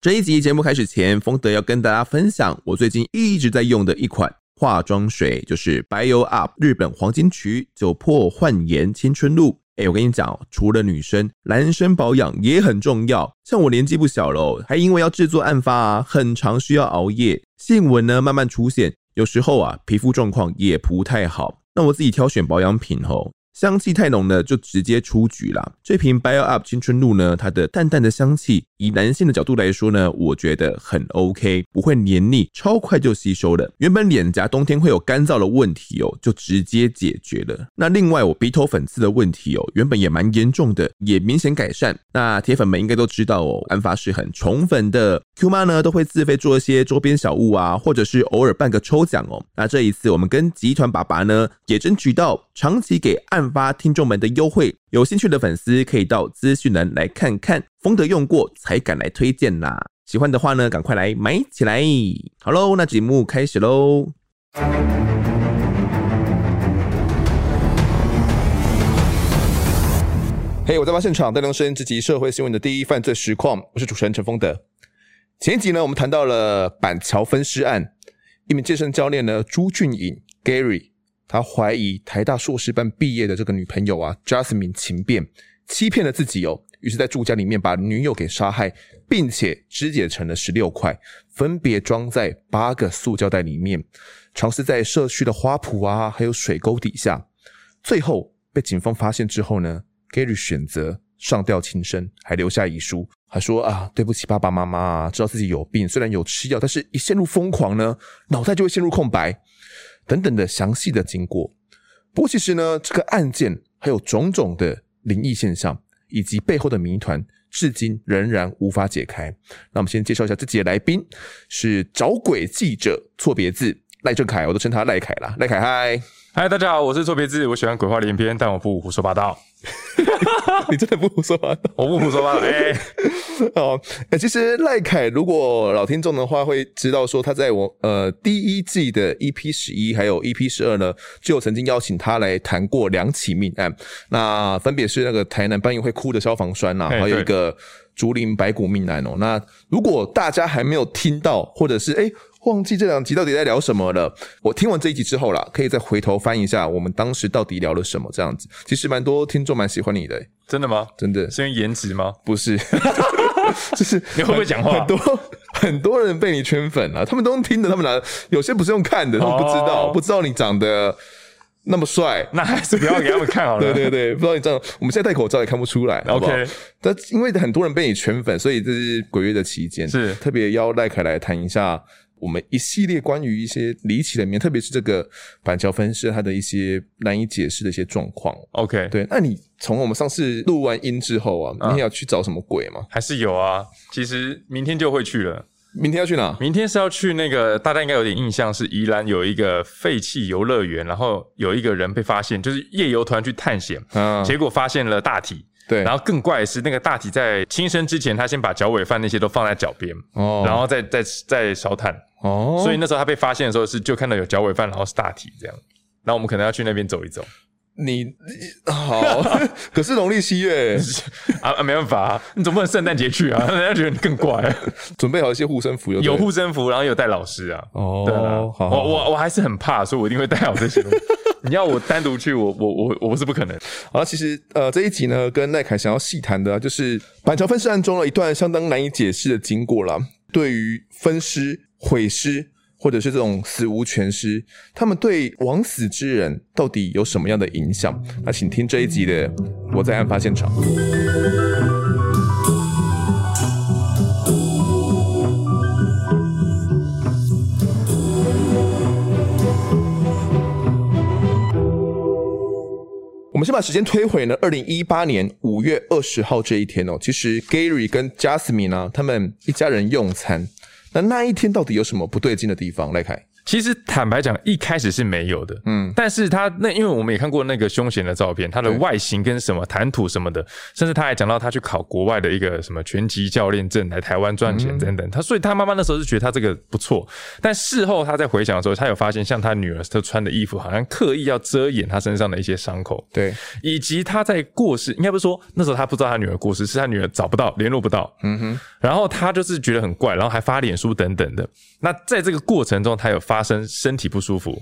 这一集节目开始前，丰德要跟大家分享我最近一直在用的一款化妆水，就是 Bio Up 日本黄金曲酒粕焕颜青春露。哎，我跟你讲，除了女生，男生保养也很重要。像我年纪不小了，还因为要制作案发啊，很常需要熬夜，细纹呢慢慢出现，有时候啊皮肤状况也不太好。那我自己挑选保养品吼。香气太浓呢，就直接出局啦。这瓶 Bio Up 青春露呢，它的淡淡的香气，以男性的角度来说呢，我觉得很 OK，不会黏腻，超快就吸收了。原本脸颊冬天会有干燥的问题哦，就直接解决了。那另外我鼻头粉刺的问题哦，原本也蛮严重的，也明显改善。那铁粉们应该都知道哦，安发是很宠粉的，Q 妈呢都会自费做一些周边小物啊，或者是偶尔办个抽奖哦。那这一次我们跟集团爸爸呢，也争取到长期给发听众们的优惠，有兴趣的粉丝可以到资讯栏来看看。丰德用过才敢来推荐啦，喜欢的话呢，赶快来买起来。好喽，那节目开始喽。嘿我在发现场带您收听这集社会新闻的第一犯罪实况，我是主持人陈丰德。前一集呢，我们谈到了板桥分尸案，一名健身教练呢，朱俊颖 Gary。他怀疑台大硕士班毕业的这个女朋友啊，Jasmine 情变，欺骗了自己哦，于是，在住家里面把女友给杀害，并且肢解成了十六块，分别装在八个塑胶袋里面，藏尸在社区的花圃啊，还有水沟底下。最后被警方发现之后呢，Gary 选择上吊轻生，还留下遗书，还说啊，对不起爸爸妈妈，知道自己有病，虽然有吃药，但是一陷入疯狂呢，脑袋就会陷入空白。等等的详细的经过，不过其实呢，这个案件还有种种的灵异现象，以及背后的谜团，至今仍然无法解开。那我们先介绍一下自己的来宾，是找鬼记者错别字赖正凯，我都称他赖凯啦。赖凯嗨，嗨，大家好，我是错别字，我喜欢鬼话连篇，但我不胡说八道。你真的不胡说八道？我不胡说八道。哎、欸，哦，哎，其实赖凯，如果老听众的话会知道，说他在我呃第一季的 EP 十一还有 EP 十二呢，就曾经邀请他来谈过两起命案。那分别是那个台南搬运会哭的消防栓呐、啊，还有一个竹林白骨命案哦。那如果大家还没有听到，或者是哎。欸忘记这两集到底在聊什么了。我听完这一集之后啦，可以再回头翻一下我们当时到底聊了什么。这样子，其实蛮多听众蛮喜欢你的、欸。真的吗？真的是因为颜值吗？不是，就是你会不会讲话？很多很多人被你圈粉了、啊，他们都听的，他们拿有些不是用看的，他们不知道，哦、不知道你长得那么帅，那还是不要给他们看好了。对对对，不知道你这样，我们现在戴口罩也看不出来。OK，但因为很多人被你圈粉，所以这是鬼月的期间，是特别邀赖凯来谈一下。我们一系列关于一些离奇的面，特别是这个板桥分尸，它的一些难以解释的一些状况。OK，对，那你从我们上次录完音之后啊，明天要去找什么鬼吗？还是有啊，其实明天就会去了。明天要去哪？明天是要去那个大家应该有点印象，是宜兰有一个废弃游乐园，然后有一个人被发现，就是夜游团去探险，嗯，结果发现了大体。对，然后更怪的是，那个大体在轻生之前，他先把脚尾饭那些都放在脚边，哦，然后再再再烧炭，哦，所以那时候他被发现的时候是就看到有脚尾饭，然后是大体这样，然后我们可能要去那边走一走。你好，可是农历七月 啊啊，没办法啊，你总不能圣诞节去啊，人家觉得你更怪。准备好一些护身符，有有护身符，然后有带老师啊。哦，对啊，好，我我我还是很怕，所以我一定会带好这些东西。你要我单独去，我我我我不是不可能。好了，其实呃这一集呢，跟赖凯想要细谈的，啊，就是板桥分尸案中的一段相当难以解释的经过啦。对于分尸毁尸。或者是这种死无全尸，他们对枉死之人到底有什么样的影响？那请听这一集的《我在案发现场》。我们先把时间推回呢，二零一八年五月二十号这一天哦，其实 Gary 跟 Jasmine 呢，他们一家人用餐。那那一天到底有什么不对劲的地方？来看，其实坦白讲，一开始是没有的，嗯，但是他那因为我们也看过那个凶险的照片，他的外形跟什么谈吐什么的，甚至他还讲到他去考国外的一个什么拳击教练证来台湾赚钱等等，他所以他妈妈那时候是觉得他这个不错，但事后他在回想的时候，他有发现像他女儿她穿的衣服好像刻意要遮掩他身上的一些伤口，对，以及他在过世，应该不是说那时候他不知道他女儿过世，是他女儿找不到联络不到，嗯哼，然后他就是觉得很怪，然后还发脸书等等的，那在这个过程中他有发生身体不舒服。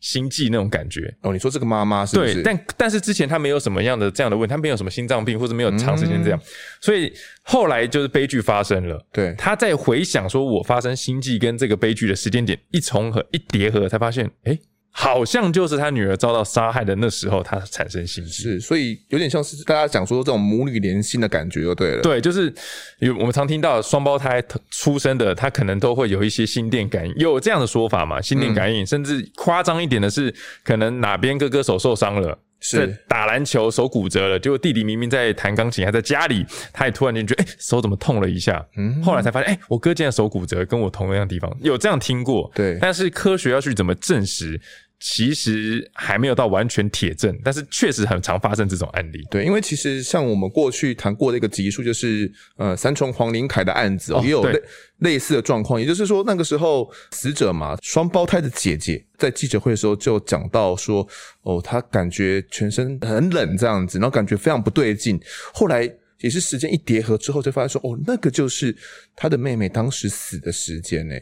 心悸那种感觉哦，你说这个妈妈是不是？对，但但是之前她没有什么样的这样的问题，她没有什么心脏病或者没有长时间这样，嗯、所以后来就是悲剧发生了。对，她在回想说我发生心悸跟这个悲剧的时间点一重合一叠合，才发现哎。欸好像就是他女儿遭到杀害的那时候，他产生心悸。是，所以有点像是大家讲说这种母女连心的感觉，就对了。对，就是有我们常听到双胞胎出生的，他可能都会有一些心电感应，有这样的说法嘛？心电感应，嗯、甚至夸张一点的是，可能哪边哥哥手受伤了。是打篮球手骨折了，结果弟弟明明在弹钢琴，还在家里，他也突然间觉得，哎、欸，手怎么痛了一下？嗯，后来才发现，哎、欸，我哥竟然手骨折，跟我同样的地方，有这样听过。对，但是科学要去怎么证实？其实还没有到完全铁证，但是确实很常发生这种案例。对，因为其实像我们过去谈过的一个集数，就是呃三重黄林凯的案子，哦，也有类类似的状况。也就是说，那个时候死者嘛，双胞胎的姐姐在记者会的时候就讲到说，哦，她感觉全身很冷这样子，然后感觉非常不对劲。后来。也是时间一叠合之后，就发现说，哦，那个就是他的妹妹当时死的时间呢。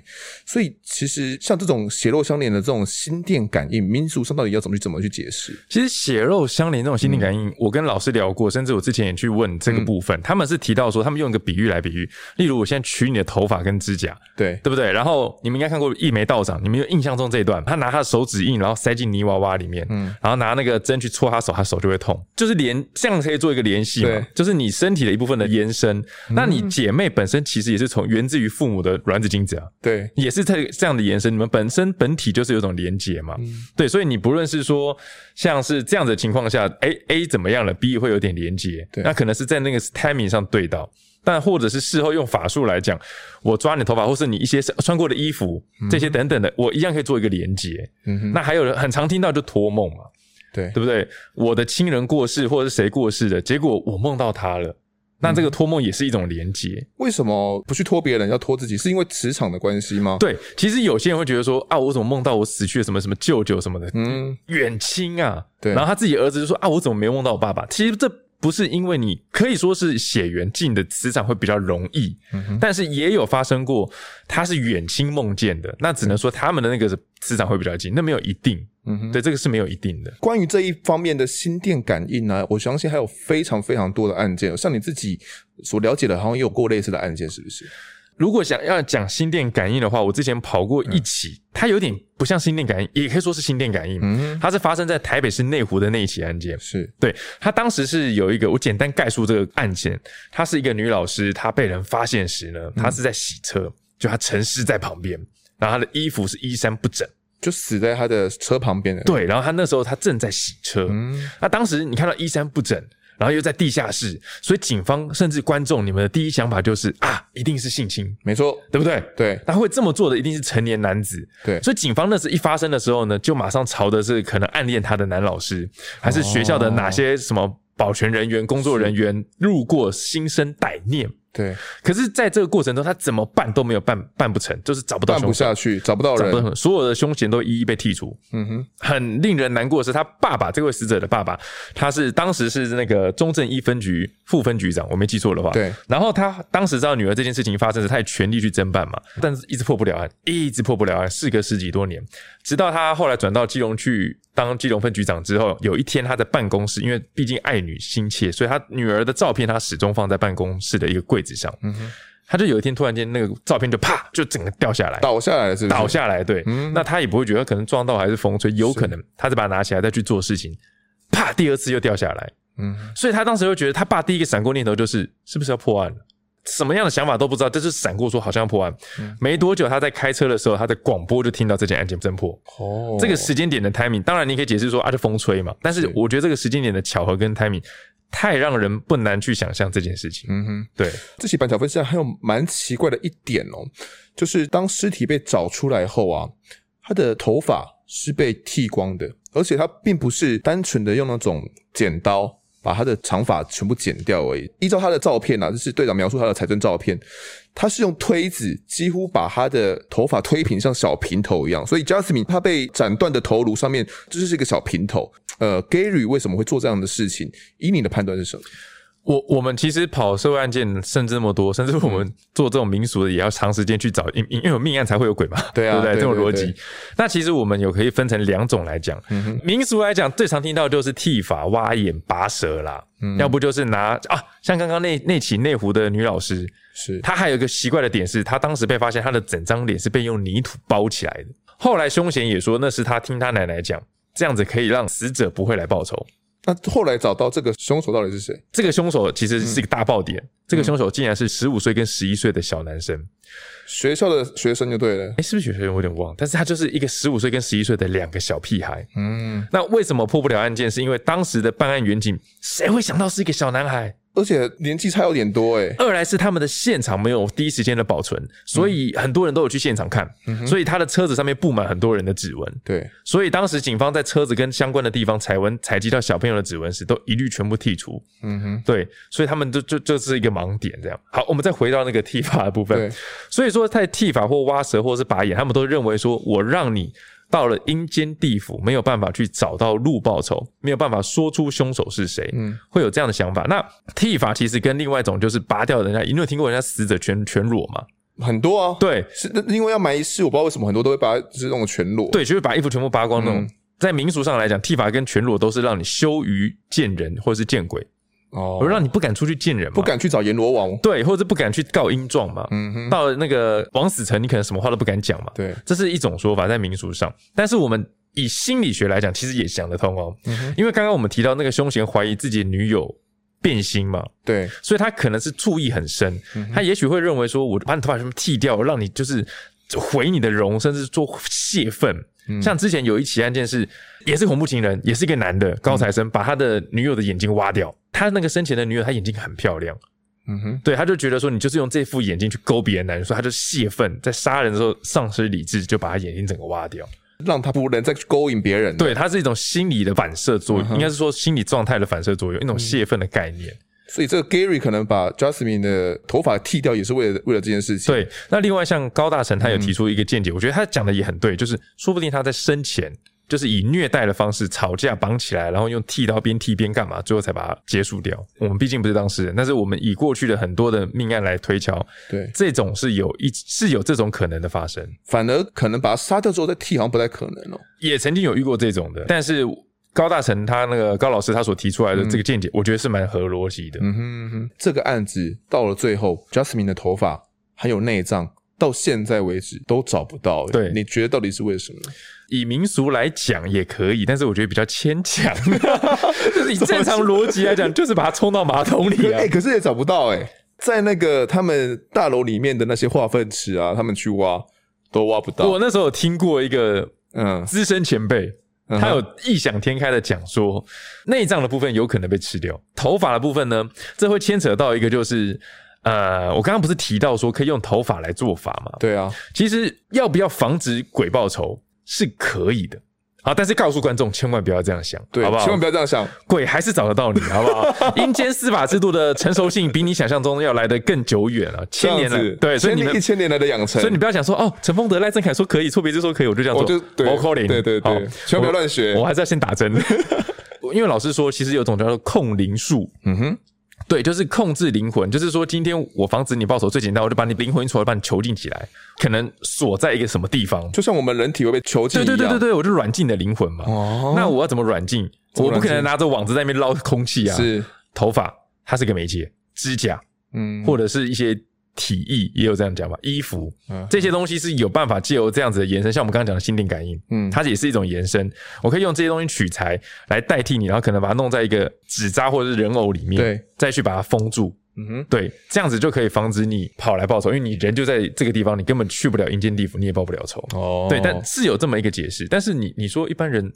所以其实像这种血肉相连的这种心电感应，民俗上到底要怎么去怎么去解释？其实血肉相连这种心电感应，嗯、我跟老师聊过，甚至我之前也去问这个部分，嗯、他们是提到说，他们用一个比喻来比喻，例如我现在取你的头发跟指甲，对。对不对？然后你们应该看过一眉道长，你们有印象中这一段，他拿他的手指印，然后塞进泥娃娃里面，嗯，然后拿那个针去戳他手，他手就会痛，就是连这样可以做一个联系嘛，就是你身体的一部分的延伸。嗯、那你姐妹本身其实也是从源自于父母的卵子精子啊，对，也是这这样的延伸。你们本身本体就是有种连结嘛，嗯、对，所以你不论是说像是这样子的情况下，，A A 怎么样了，B 会有点连结，对，那可能是在那个 timing 上对到，但或者是事后用法术来讲，我抓你头发，或是你一些穿过的衣服这些等等的，我一样可以做一个连接。嗯哼，那还有人很常听到就托梦嘛，对，对不对？我的亲人过世，或者是谁过世的，结果我梦到他了。那这个托梦也是一种连接，为什么不去托别人，要托自己？是因为磁场的关系吗？对，其实有些人会觉得说啊，我怎么梦到我死去的什么什么舅舅什么的，嗯，远亲啊，对，然后他自己儿子就说啊，我怎么没梦到我爸爸？其实这不是因为你可以说是血缘近的磁场会比较容易，嗯，但是也有发生过他是远亲梦见的，那只能说他们的那个磁场会比较近，那没有一定。嗯哼，对，这个是没有一定的。关于这一方面的心电感应呢，我相信还有非常非常多的案件。像你自己所了解的，好像也有过类似的案件，是不是？如果想要讲心电感应的话，我之前跑过一起，嗯、它有点不像心电感应，也可以说是心电感应。嗯，它是发生在台北市内湖的那一起案件。是对，它当时是有一个，我简单概述这个案件。她是一个女老师，她被人发现时呢，她是在洗车，嗯、就她沉尸在旁边，然后她的衣服是衣衫不整。就死在他的车旁边的。对，然后他那时候他正在洗车，嗯，那当时你看到衣衫不整，然后又在地下室，所以警方甚至观众，你们的第一想法就是啊，一定是性侵，没错，对不对？对，他会这么做的一定是成年男子，对，所以警方那时一发生的时候呢，就马上朝的是可能暗恋他的男老师，还是学校的哪些什么保全人员、工作人员路过，心生歹念。对，可是在这个过程中，他怎么办都没有办办不成，就是找不到，办不下去，找不到人，找不到，所有的凶嫌都一一被剔除。嗯哼，很令人难过的是，他爸爸这位死者的爸爸，他是当时是那个中正一分局副分局长，我没记错的话。对，然后他当时知道女儿这件事情发生时，他也全力去侦办嘛，但是一直破不了案，一直破不了案，事隔十几多年，直到他后来转到基隆去当基隆分局长之后，有一天他在办公室，因为毕竟爱女心切，所以他女儿的照片他始终放在办公室的一个柜。位置上，嗯哼，他就有一天突然间那个照片就啪就整个掉下来，倒下来是？倒下来，对，嗯，那他也不会觉得可能撞到还是风吹，有可能他再把它拿起来再去做事情，啪，第二次又掉下来，嗯，所以他当时就觉得他爸第一个闪过念头就是是不是要破案了，什么样的想法都不知道，就是闪过说好像要破案，嗯，没多久他在开车的时候，他在广播就听到这件案件侦破，哦，这个时间点的 timing，当然你可以解释说啊，就风吹嘛，但是我觉得这个时间点的巧合跟 timing。太让人不难去想象这件事情。嗯哼，对。这起板桥分尸案还有蛮奇怪的一点哦，就是当尸体被找出来后啊，他的头发是被剃光的，而且他并不是单纯的用那种剪刀把他的长发全部剪掉而已。依照他的照片啊，就是队长描述他的财政照片，他是用推子几乎把他的头发推平，像小平头一样。所以 Jasmine 他被斩断的头颅上面，就是一个小平头。呃，Gary 为什么会做这样的事情？以你的判断是什么？我我们其实跑社会案件甚至那么多，甚至我们做这种民俗的也要长时间去找，因因为有命案才会有鬼嘛，对啊，对不对？这种逻辑。那其实我们有可以分成两种来讲，嗯、民俗来讲最常听到就是剃发、挖眼、拔舌啦，嗯、要不就是拿啊，像刚刚那那起内湖的女老师，是她还有一个奇怪的点是，她当时被发现她的整张脸是被用泥土包起来的。后来凶嫌也说那是他听他奶奶讲，这样子可以让死者不会来报仇。那后来找到这个凶手到底是谁？这个凶手其实是一个大爆点。嗯、这个凶手竟然是十五岁跟十一岁的小男生，学校的学生就对了。哎，是不是学生？我有点忘。但是他就是一个十五岁跟十一岁的两个小屁孩。嗯，那为什么破不了案件？是因为当时的办案员警，谁会想到是一个小男孩？而且年纪差有点多诶。二来是他们的现场没有第一时间的保存，所以很多人都有去现场看，嗯、所以他的车子上面布满很多人的指纹。对，所以当时警方在车子跟相关的地方采纹采集到小朋友的指纹时，都一律全部剔除。嗯哼，对，所以他们就就就是一个盲点这样。好，我们再回到那个剃发的部分。对，所以说在剃发或挖舌或是拔眼，他们都认为说我让你。到了阴间地府，没有办法去找到路报仇，没有办法说出凶手是谁，嗯，会有这样的想法。那剃发其实跟另外一种就是拔掉人家，你有听过人家死者全全裸吗？很多啊，对，是因为要埋尸，我不知道为什么很多都会把就是那种全裸，对，就是把衣服全部扒光那种。嗯、在民俗上来讲，剃发跟全裸都是让你羞于见人或者是见鬼。哦，我让你不敢出去见人嘛，不敢去找阎罗王，对，或者不敢去告阴状嘛。嗯哼，到了那个枉死城，你可能什么话都不敢讲嘛。对，这是一种说法，在民俗上。但是我们以心理学来讲，其实也想得通哦。嗯，因为刚刚我们提到那个凶嫌怀疑自己的女友变心嘛，对，所以他可能是醋意很深，嗯、他也许会认为说，我把你头发全部剃掉，让你就是毁你的容，甚至做泄愤。嗯、像之前有一起案件是，也是恐怖情人，也是一个男的高材生，嗯、把他的女友的眼睛挖掉。他那个生前的女友，他眼睛很漂亮。嗯哼，对，他就觉得说，你就是用这副眼睛去勾别的男人，所以他就泄愤，在杀人的时候丧失理智，就把他眼睛整个挖掉，让他不能再去勾引别人。对，他是一种心理的反射作用，嗯、应该是说心理状态的反射作用，一种泄愤的概念。嗯所以这个 Gary 可能把 Jasmine 的头发剃掉，也是为了为了这件事情。对，那另外像高大成，他有提出一个见解，嗯、我觉得他讲的也很对，就是说不定他在生前就是以虐待的方式吵架绑起来，然后用剃刀边剃边干嘛，最后才把它结束掉。我们毕竟不是当事人，但是我们以过去的很多的命案来推敲，对，这种是有一是有这种可能的发生。反而可能把他杀掉之后再剃，好像不太可能哦。也曾经有遇过这种的，但是。高大成他那个高老师他所提出来的这个见解，我觉得是蛮合逻辑的。嗯哼嗯哼，这个案子到了最后，Jasmine 的头发还有内脏，到现在为止都找不到。对，你觉得到底是为什么？以民俗来讲也可以，但是我觉得比较牵强。就是以正常逻辑来讲，就是把它冲到马桶里啊。哎、欸，可是也找不到哎、欸，在那个他们大楼里面的那些化粪池啊，他们去挖都挖不到。我那时候有听过一个嗯资深前辈。他有异想天开的讲说，内脏的部分有可能被吃掉，头发的部分呢，这会牵扯到一个就是，呃，我刚刚不是提到说可以用头发来做法吗？对啊，其实要不要防止鬼报仇是可以的。好，但是告诉观众千万不要这样想，对，好不好？千万不要这样想，鬼还是找得到你，好不好？阴间司法制度的成熟性比你想象中要来得更久远了，千年了，对，所以你们一千年来的养成，所以你不要想说哦，陈丰德、赖正凯说可以，错别字说可以，我就这样做，我就对，对对对，千万不要乱学，我还是要先打针，因为老师说，其实有种叫做控灵术，嗯哼。对，就是控制灵魂，就是说，今天我防止你报仇最简单，我就把你灵魂一出来，把你囚禁起来，可能锁在一个什么地方，就像我们人体会被囚禁一样。对对对对对，我就软禁你的灵魂嘛。哦，那我要怎么软禁？我不可能拿着网子在那边捞空气啊。是，头发它是个媒介，指甲，嗯，或者是一些。体液也有这样讲吧，衣服，嗯，这些东西是有办法借由这样子的延伸，像我们刚刚讲的心电感应，嗯，它也是一种延伸。我可以用这些东西取材来代替你，然后可能把它弄在一个纸扎或者是人偶里面，对，再去把它封住，嗯哼，对，这样子就可以防止你跑来报仇，因为你人就在这个地方，你根本去不了阴间地府，你也报不了仇。哦，对，但是有这么一个解释。但是你你说一般人，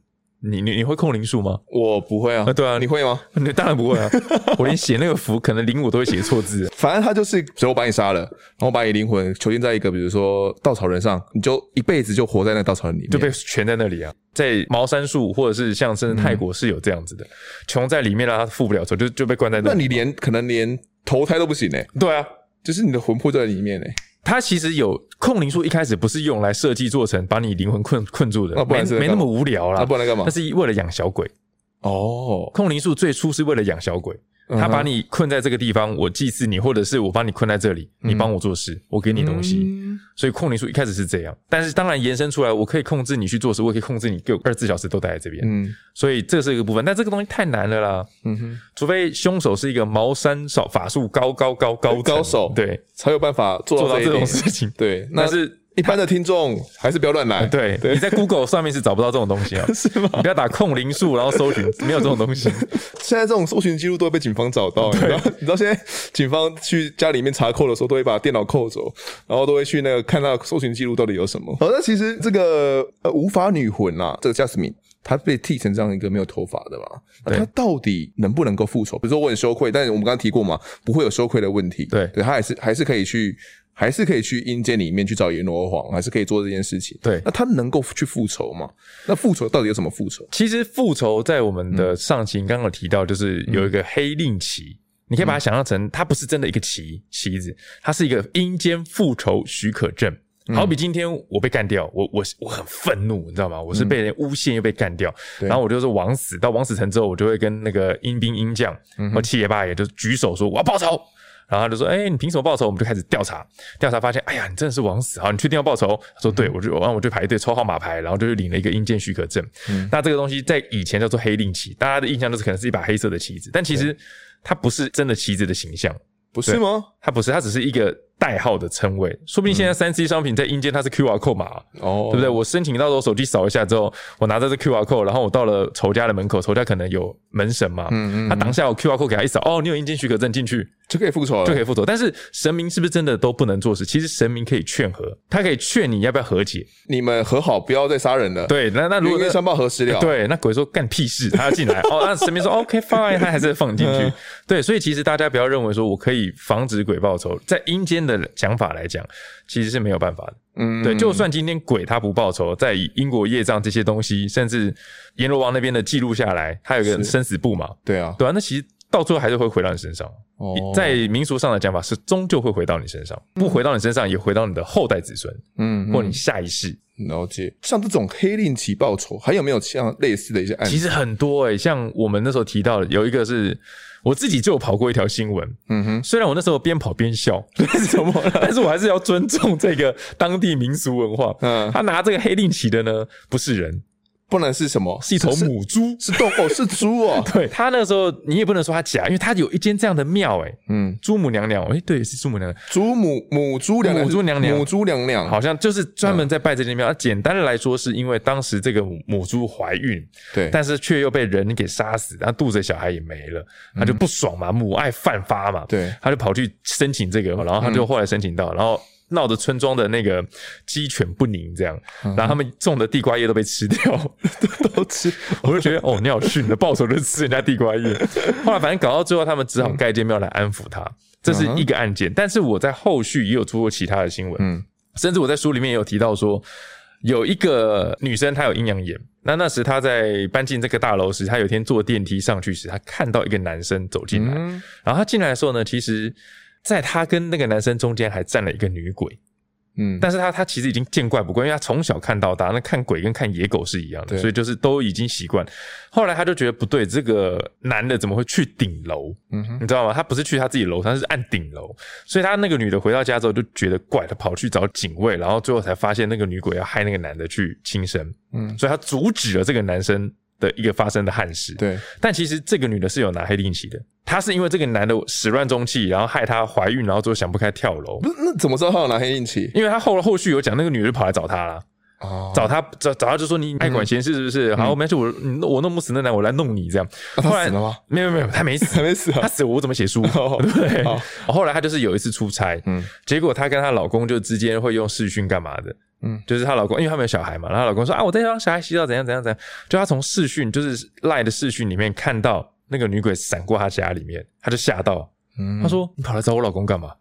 你你你会控灵术吗？我不会啊。啊对啊，你会吗？你 当然不会啊。我连写那个符，可能灵我都会写错字。反正他就是，只要我把你杀了，然后把你灵魂囚禁在一个，比如说稻草人上，你就一辈子就活在那稻草人里面，就被圈在那里啊。在茅山术或者是像甚至泰国是有这样子的，穷、嗯、在里面了，他复不了仇，就就被关在那里。那你连可能连投胎都不行呢、欸？对啊，就是你的魂魄就在里面呢、欸。他其实有控灵术，一开始不是用来设计做成把你灵魂困困住的，没没那么无聊啦。那不然干嘛？那是为了养小鬼。哦，控灵术最初是为了养小鬼。他把你困在这个地方，我祭祀你，或者是我把你困在这里，你帮我做事，我给你东西。所以控灵术一开始是这样，但是当然延伸出来，我可以控制你去做事，我可以控制你，给我二十四小时都待在这边。嗯，所以这是一个部分，但这个东西太难了啦。嗯哼，除非凶手是一个茅山少法术高高高高高手，对，才有办法做到这种事情。对，那是。一般的听众还是不要乱来。对，你在 Google 上面是找不到这种东西啊，是吗？你不要打控灵术，然后搜寻，没有这种东西。现在这种搜寻记录都会被警方找到，你知道？你知道现在警方去家里面查扣的时候，都会把电脑扣走，然后都会去那个看到搜寻记录到底有什么。好，那其实这个呃无法女魂啊，这个 Jasmine 她被剃成这样一个没有头发的嘛，那她到底能不能够复仇？比如说我很羞愧，但是我们刚刚提过嘛，不会有羞愧的问题。对，对，她还是还是可以去。还是可以去阴间里面去找阎罗王，还是可以做这件事情。对，那他能够去复仇吗？那复仇到底有什么复仇？其实复仇在我们的上期刚刚有提到，就是有一个黑令旗，嗯、你可以把它想象成，它不是真的一个旗旗子，它是一个阴间复仇许可证。好比今天我被干掉，我我我很愤怒，你知道吗？我是被人诬陷又被干掉，嗯、然后我就是枉死。到枉死城之后，我就会跟那个阴兵阴将和七爷八爷就举手说我要报仇。然后他就说：“哎、欸，你凭什么报仇？”我们就开始调查，调查发现，哎呀，你真的是枉死！好，你确定要报仇？他说：“对。”我就，然后我就排队抽号码牌，然后就领了一个阴间许可证。嗯、那这个东西在以前叫做黑令旗，大家的印象都是可能是一把黑色的旗子，但其实它不是真的旗子的形象，不是吗？它不是，它只是一个。代号的称谓，说不定现在三 C 商品在阴间它是 QR code 码，哦，对不对？我申请到时候手机扫一下之后，我拿着这 QR code，然后我到了仇家的门口，仇家可能有门神嘛，嗯嗯，他当下我 QR code 给他一扫，哦，你有阴间许可证进去就可以复仇了，就可以复仇。但是神明是不是真的都不能做事？其实神明可以劝和，他可以劝你要不要和解，你们和好，不要再杀人了。对，那那如果冤冤相报何时了？对，那鬼说干屁事，他要进来哦，那神明说 OK fine，他还是放你进去。嗯、对，所以其实大家不要认为说我可以防止鬼报仇，在阴间的想法来。讲其实是没有办法的，嗯，对，就算今天鬼他不报仇，在英国业障这些东西，甚至阎罗王那边的记录下来，他有个生死簿嘛，对啊，对啊，那其实到最后还是会回到你身上。哦，在民俗上的讲法是，终究会回到你身上，不回到你身上，也回到你的后代子孙，嗯，或你下一世。了解。像这种黑令旗报仇，还有没有像类似的一些案例？其实很多诶、欸，像我们那时候提到的，有一个是。我自己就有跑过一条新闻，嗯哼，虽然我那时候边跑边笑，但是么？但是我还是要尊重这个当地民俗文化。嗯，他拿这个黑令旗的呢，不是人。不能是什么？是一头母猪，是动物，是猪哦。对，他那个时候，你也不能说他假，因为他有一间这样的庙，哎，嗯，猪母娘娘，哎，对，是猪母娘娘，猪母母猪娘娘，母猪娘娘，母猪娘娘，好像就是专门在拜这间庙。简单的来说，是因为当时这个母猪怀孕，对，但是却又被人给杀死，然后肚子小孩也没了，他就不爽嘛，母爱焕发嘛，对，他就跑去申请这个，然后他就后来申请到，然后。闹得村庄的那个鸡犬不宁，这样，然后他们种的地瓜叶都被吃掉，都 都吃。我就觉得，哦，你好逊，你的报仇就是吃人家地瓜叶。后来反正搞到最后，他们只好盖间庙来安抚他。这是一个案件，但是我在后续也有出过其他的新闻，嗯，甚至我在书里面也有提到说，有一个女生她有阴阳眼，那那时她在搬进这个大楼时，她有一天坐电梯上去时，她看到一个男生走进来，然后她进来的时候呢，其实。在他跟那个男生中间还站了一个女鬼，嗯，但是他他其实已经见怪不怪，因为他从小看到大，那看鬼跟看野狗是一样的，所以就是都已经习惯。后来他就觉得不对，这个男的怎么会去顶楼？嗯哼，你知道吗？他不是去他自己楼，他是按顶楼，所以他那个女的回到家之后就觉得怪，他跑去找警卫，然后最后才发现那个女鬼要害那个男的去轻生，嗯，所以他阻止了这个男生的一个发生的憾事。对，但其实这个女的是有拿黑令旗的。她是因为这个男的始乱终弃，然后害她怀孕，然后最后想不开跳楼。那那怎么知道他有拿黑令旗？因为他后后续有讲，那个女的跑来找她了。哦，找他找找他就说，你爱管闲事是不是？好，没事，我我弄不死那男，我来弄你这样。后来死了吗？没有没有，他没死，还没死。他死我怎么写书？对不对？后来他就是有一次出差，嗯，结果她跟她老公就之间会用视讯干嘛的。嗯，就是她老公，因为他们有小孩嘛，然后她老公说啊，我在帮小孩洗澡，怎样怎样怎样，就她从视讯，就是赖的视讯里面看到那个女鬼闪过他家里面，他就吓到，嗯，她说你跑来找我老公干嘛？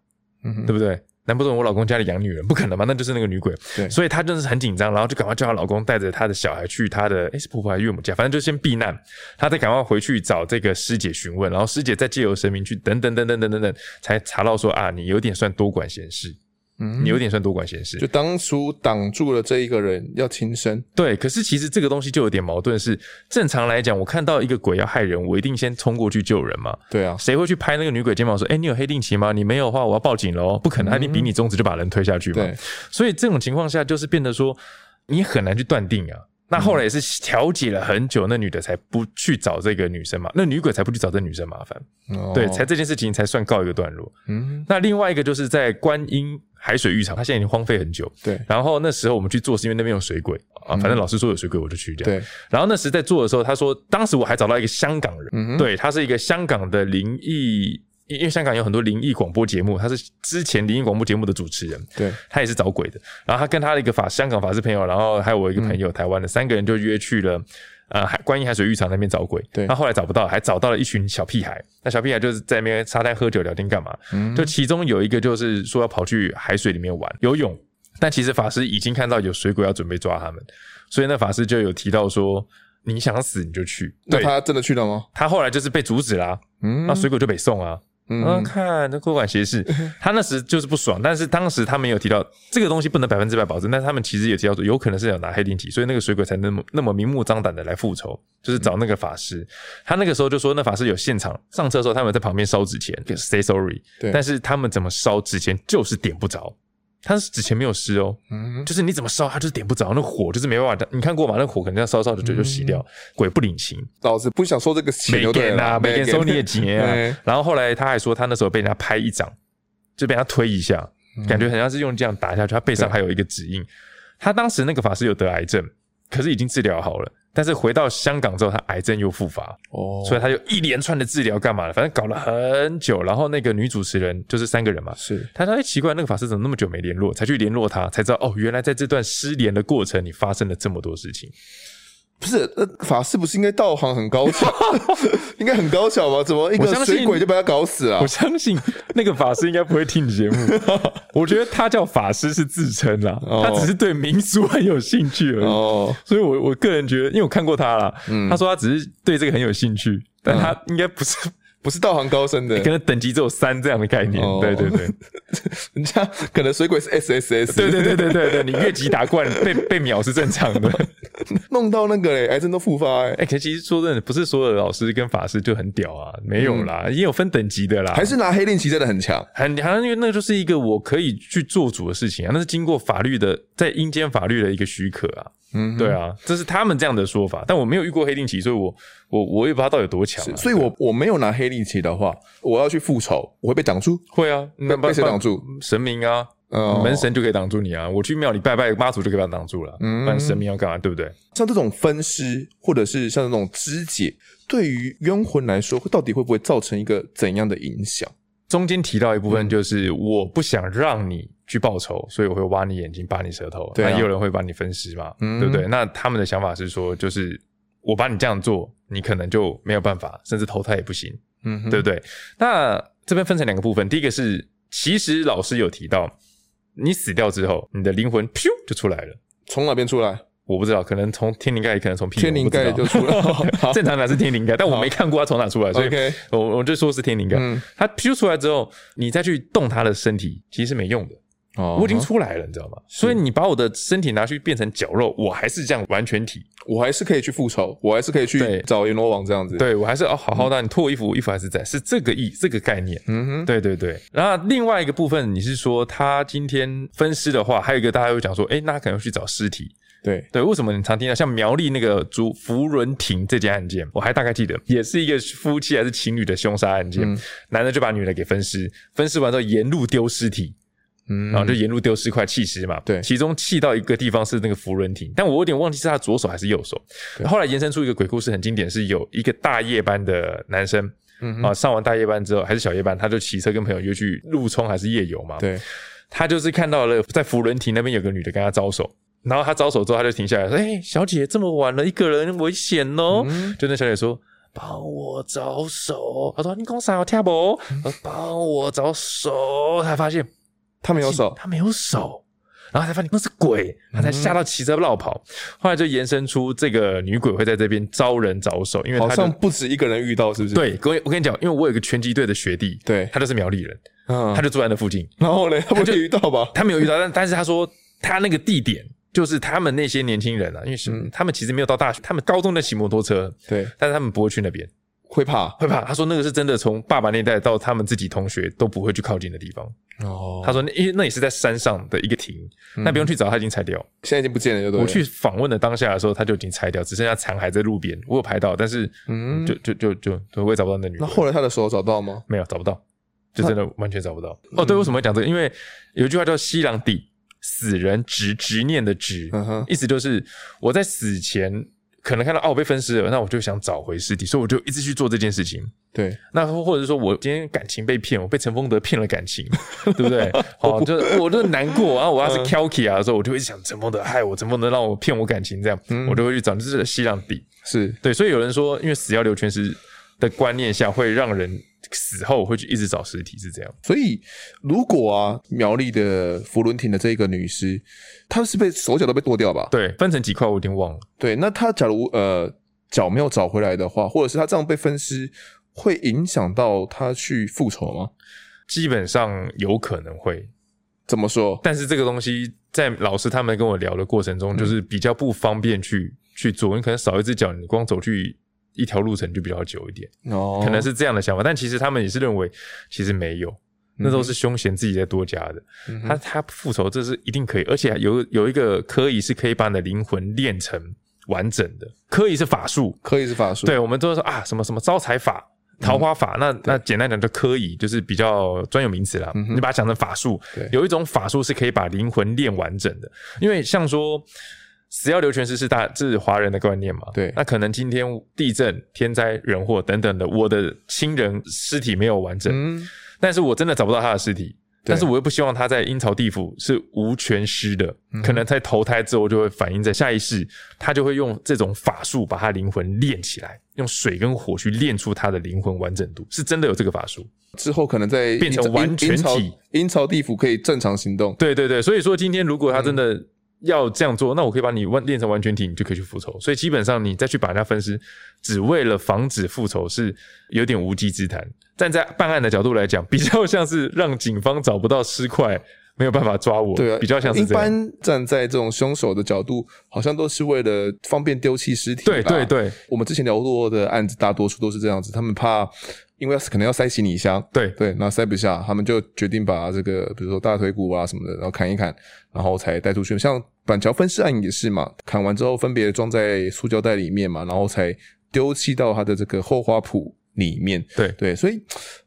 嗯，对不对？难不成我老公家里养女人？不可能吧？那就是那个女鬼。对，所以她就是很紧张，然后就赶快叫她老公带着她的小孩去她的诶是婆婆还是岳母家，反正就先避难。她再赶快回去找这个师姐询问，然后师姐再借由神明去等等等等等等等，才查到说啊，你有点算多管闲事。嗯，你有点算多管闲事，就当初挡住了这一个人要轻生。对，可是其实这个东西就有点矛盾是，是正常来讲，我看到一个鬼要害人，我一定先冲过去救人嘛。对啊，谁会去拍那个女鬼肩膀说：“哎、欸，你有黑定旗吗？你没有的话，我要报警喽！”不可能，他一定比你中指就把人推下去嘛。对，所以这种情况下就是变得说，你很难去断定啊。那后来也是调解了很久，那女的才不去找这个女生嘛，那女鬼才不去找这女生麻烦，哦、对，才这件事情才算告一个段落。嗯，那另外一个就是在观音海水浴场，它现在已经荒废很久。对，然后那时候我们去做，是因为那边有水鬼啊，反正老师说有水鬼，我就去。对，然后那时在做的时候，他说当时我还找到一个香港人，嗯、对，他是一个香港的灵异。因为香港有很多灵异广播节目，他是之前灵异广播节目的主持人，对，他也是找鬼的。然后他跟他的一个法香港法师朋友，然后还有我一个朋友、嗯、台湾的三个人就约去了呃海观音海水浴场那边找鬼。对，那后来找不到，还找到了一群小屁孩。那小屁孩就是在那边沙滩喝酒聊天干嘛？嗯，就其中有一个就是说要跑去海水里面玩游泳，但其实法师已经看到有水鬼要准备抓他们，所以那法师就有提到说，你想死你就去。那他真的去了吗？他后来就是被阻止啦、啊，嗯，那水鬼就被送啊。嗯，看那多管闲事，他那时就是不爽，但是当时他们有提到这个东西不能百分之百保证，但是他们其实也提到说有可能是要拿黑灵体，所以那个水鬼才那么那么明目张胆的来复仇，就是找那个法师。他那个时候就说那法师有现场上车的时候，他们在旁边烧纸钱，say sorry，对，但是他们怎么烧纸钱就是点不着。它是纸钱没有湿哦，嗯，就是你怎么烧它就是点不着，那火就是没办法的。你看过吗？那火可能要烧烧的就就熄掉，鬼不领情。老子不想收这个钱，没给啊，没给收你也钱啊。然后后来他还说，他那时候被人家拍一掌，就被他推一下，感觉好像是用这样打下去。他背上还有一个指印。他当时那个法师有得癌症，可是已经治疗好了。但是回到香港之后，他癌症又复发，哦，所以他就一连串的治疗干嘛了？反正搞了很久。然后那个女主持人就是三个人嘛，是他说哎奇怪，那个法师怎么那么久没联络？才去联络他，才知道哦，原来在这段失联的过程里发生了这么多事情。不是，呃，法师不是应该道行很高巧，应该很高巧吗？怎么一个水鬼就把他搞死了？我相信那个法师应该不会听你节目。我觉得他叫法师是自称啦，他只是对民俗很有兴趣而已。哦，所以我我个人觉得，因为我看过他啦，嗯，他说他只是对这个很有兴趣，但他应该不是。不是道行高深的，可能等级只有三这样的概念。哦、对对对，人家可能水鬼是 SSS。对对对对对对，你越级打怪被被秒是正常的。弄到那个嘞，癌症都复发哎。哎、欸，其实说真的，不是所有的老师跟法师就很屌啊，没有啦，嗯、也有分等级的啦。还是拿黑令旗真的很强，很好像因为那个就是一个我可以去做主的事情啊，那是经过法律的，在阴间法律的一个许可啊。嗯，对啊，这是他们这样的说法，但我没有遇过黑令旗，所以我我我也不知道到底有多强啊。所以我我没有拿黑令旗的话，我要去复仇，我会被挡住？会啊，被被谁挡住？神明啊，哦、门神就可以挡住你啊。我去庙里拜拜妈祖就可以把它挡住了。嗯，不然神明要干嘛？对不对？像这种分尸，或者是像这种肢解，对于冤魂来说，到底会不会造成一个怎样的影响？中间提到一部分就是，我不想让你去报仇，所以我会挖你眼睛，拔你舌头。对啊，那也有人会把你分尸嘛，嗯，对不对？那他们的想法是说，就是我把你这样做，你可能就没有办法，甚至投胎也不行，嗯，对不对？那这边分成两个部分，第一个是，其实老师有提到，你死掉之后，你的灵魂咻就出来了，从哪边出来？我不知道，可能从天灵盖，也可能从屁天灵盖就出来。正常来是天灵盖，但我没看过他从哪出来，所以我我就说是天灵盖。嗯，他飘出来之后，你再去动他的身体，其实是没用的。哦，我已经出来了，你知道吗？所以你把我的身体拿去变成绞肉，我还是这样完全体，我还是可以去复仇，我还是可以去找阎罗王这样子。对，我还是哦，好好的，你脱我衣服，衣服还是在，是这个意，这个概念。嗯哼，对对对。然后另外一个部分，你是说他今天分尸的话，还有一个大家会讲说，诶，那他可能要去找尸体。对对，为什么你常听到像苗栗那个朱福伦亭这件案件，我还大概记得，也是一个夫妻还是情侣的凶杀案件，嗯、男的就把女的给分尸，分尸完之后沿路丢尸体，嗯，然后就沿路丢尸块弃尸嘛，对，其中弃到一个地方是那个福伦亭，但我有点忘记是他左手还是右手，对后来延伸出一个鬼故事，很经典，是有一个大夜班的男生，嗯，啊，上完大夜班之后还是小夜班，他就骑车跟朋友约去路冲还是夜游嘛，对。他就是看到了在福伦亭那边有个女的跟他招手，然后他招手之后他就停下来说：“哎、欸，小姐这么晚了，一个人危险哦。嗯”就那小姐说：“帮我招手。”他说：“你讲啥？我听不？”帮我招手。他发现他没有手，他没有手。然后才发现那是鬼，他才吓到骑车绕跑。嗯、后来就延伸出这个女鬼会在这边招人找手，因为好像不止一个人遇到，是不是？对，我我跟你讲，因为我有一个拳击队的学弟，对，他就是苗栗人，嗯，他就住在那附近。然后呢，他不就遇到吧？他没有遇到，但但是他说他那个地点就是他们那些年轻人啊，因为是、嗯、他们其实没有到大学，他们高中在骑摩托车，对，但是他们不会去那边。会怕，会怕。他说那个是真的，从爸爸那代到他们自己同学都不会去靠近的地方。哦，他说那因为那也是在山上的一个亭，那、嗯、不用去找，他已经拆掉，现在已经不见了就对了。我去访问的当下的时候，他就已经拆掉，只剩下残骸在路边。我有拍到，但是嗯，就就就就我也找不到那女。那后来他的手找到吗？没有，找不到，就真的完全找不到。哦，对，为什么会讲这个？因为有一句话叫“西郎底”，死人执执念的执，嗯、意思就是我在死前。可能看到哦，我被分尸了，那我就想找回尸体，所以我就一直去做这件事情。对，那或者是说我今天感情被骗，我被陈风德骗了感情，对不对？好，就我就难过，然后我要是 Kelky 啊的时候，我就会一直想陈风德害我，陈风德让我骗我感情，这样，嗯、我就会去找，这是西凉底，是对。所以有人说，因为死要留全尸的观念下，会让人。死后会去一直找尸体是这样，所以如果啊苗栗的福伦廷的这个女尸，她是被手脚都被剁掉吧？对，分成几块我有点忘了。对，那她假如呃脚没有找回来的话，或者是她这样被分尸，会影响到她去复仇吗？基本上有可能会。怎么说？但是这个东西在老师他们跟我聊的过程中，就是比较不方便去、嗯、去做，你可能少一只脚，你光走去。一条路程就比较久一点，哦，可能是这样的想法，但其实他们也是认为，其实没有，那都是凶嫌自己在多加的。嗯、他他复仇这是一定可以，而且有有一个科仪是可以把你的灵魂练成完整的。科仪是法术，科仪是法术，对，我们都说啊，什么什么招财法、桃花法，嗯、那那简单讲叫科仪，就是比较专有名词啦。嗯、你把它讲成法术，有一种法术是可以把灵魂练完整的，因为像说。死要留全尸是大，这是华人的观念嘛？对，那可能今天地震、天灾人祸等等的，我的亲人尸体没有完整，嗯，但是我真的找不到他的尸体，但是我又不希望他在阴曹地府是无全尸的，嗯，可能在投胎之后就会反映在下一世，他就会用这种法术把他灵魂练起来，用水跟火去练出他的灵魂完整度，是真的有这个法术，之后可能在变成完全体，阴曹地府可以正常行动。对对对，所以说今天如果他真的，嗯。要这样做，那我可以把你完练成完全体，你就可以去复仇。所以基本上你再去把人家分尸，只为了防止复仇是有点无稽之谈。站在办案的角度来讲，比较像是让警方找不到尸块，没有办法抓我。对啊，比较像是。一般站在这种凶手的角度，好像都是为了方便丢弃尸体。对对对，我们之前聊过的案子，大多数都是这样子，他们怕。因为可能要塞行李箱，对对，那塞不下，他们就决定把这个，比如说大腿骨啊什么的，然后砍一砍，然后才带出去。像板桥分尸案也是嘛，砍完之后分别装在塑胶袋里面嘛，然后才丢弃到他的这个后花圃里面。对对，所以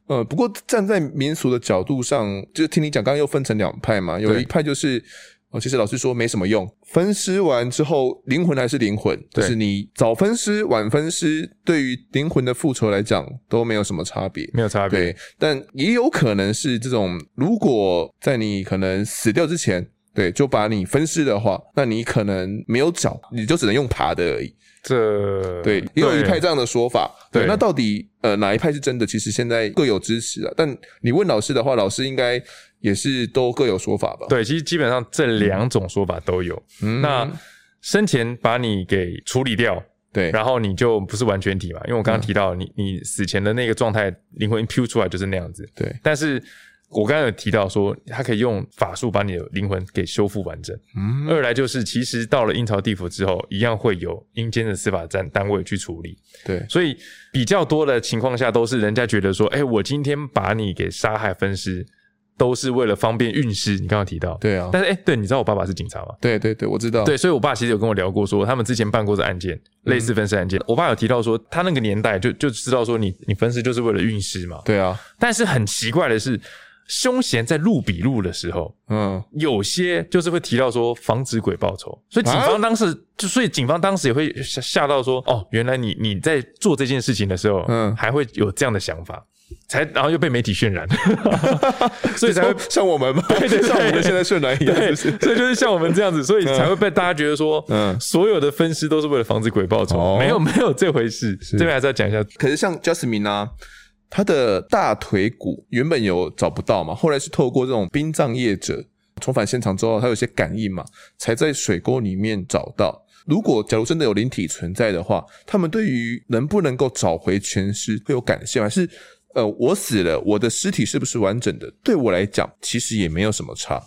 呃，不过站在民俗的角度上，就是听你讲，刚刚又分成两派嘛，有一派就是。哦，其实老师说没什么用。分尸完之后，灵魂还是灵魂，就是你早分尸、晚分尸，对于灵魂的复仇来讲都没有什么差别，没有差别。对，但也有可能是这种，如果在你可能死掉之前，对，就把你分尸的话，那你可能没有脚，你就只能用爬的而已。这对，也有一派这样的说法。对，对那到底呃哪一派是真的？其实现在各有支持啊。但你问老师的话，老师应该也是都各有说法吧？对，其实基本上这两种说法都有。嗯，那生前把你给处理掉，对，然后你就不是完全体嘛？因为我刚刚提到你，你、嗯、你死前的那个状态，灵魂一飘出来就是那样子。对，但是。我刚刚有提到说，他可以用法术把你的灵魂给修复完整。嗯，二来就是，其实到了阴曹地府之后，一样会有阴间的司法单单位去处理。对，所以比较多的情况下，都是人家觉得说，哎、欸，我今天把你给杀害分尸，都是为了方便运尸。你刚刚提到，对啊。但是，哎、欸，对，你知道我爸爸是警察吗？对对对，我知道。对，所以我爸其实有跟我聊过说，说他们之前办过这案件，类似分尸案件。嗯、我爸有提到说，他那个年代就就知道说你，你你分尸就是为了运尸嘛。对啊。但是很奇怪的是。凶嫌在录笔录的时候，嗯，有些就是会提到说防止鬼报仇，所以警方当时、啊、就，所以警方当时也会吓吓到说，哦，原来你你在做这件事情的时候，嗯，还会有这样的想法。才然后又被媒体渲染，所以才会像我们嘛，对对对，像我们现在渲染一样，对，所以就是像我们这样子，所以才会被大家觉得说，嗯，所有的分尸都是为了防止鬼报仇，没有没有这回事。这边还是要讲一下，可是像 Jasmine 啊，他的大腿骨原本有找不到嘛，后来是透过这种殡葬业者重返现场之后，他有些感应嘛，才在水沟里面找到。如果假如真的有灵体存在的话，他们对于能不能够找回全尸会有感谢吗是？呃，我死了，我的尸体是不是完整的？对我来讲，其实也没有什么差。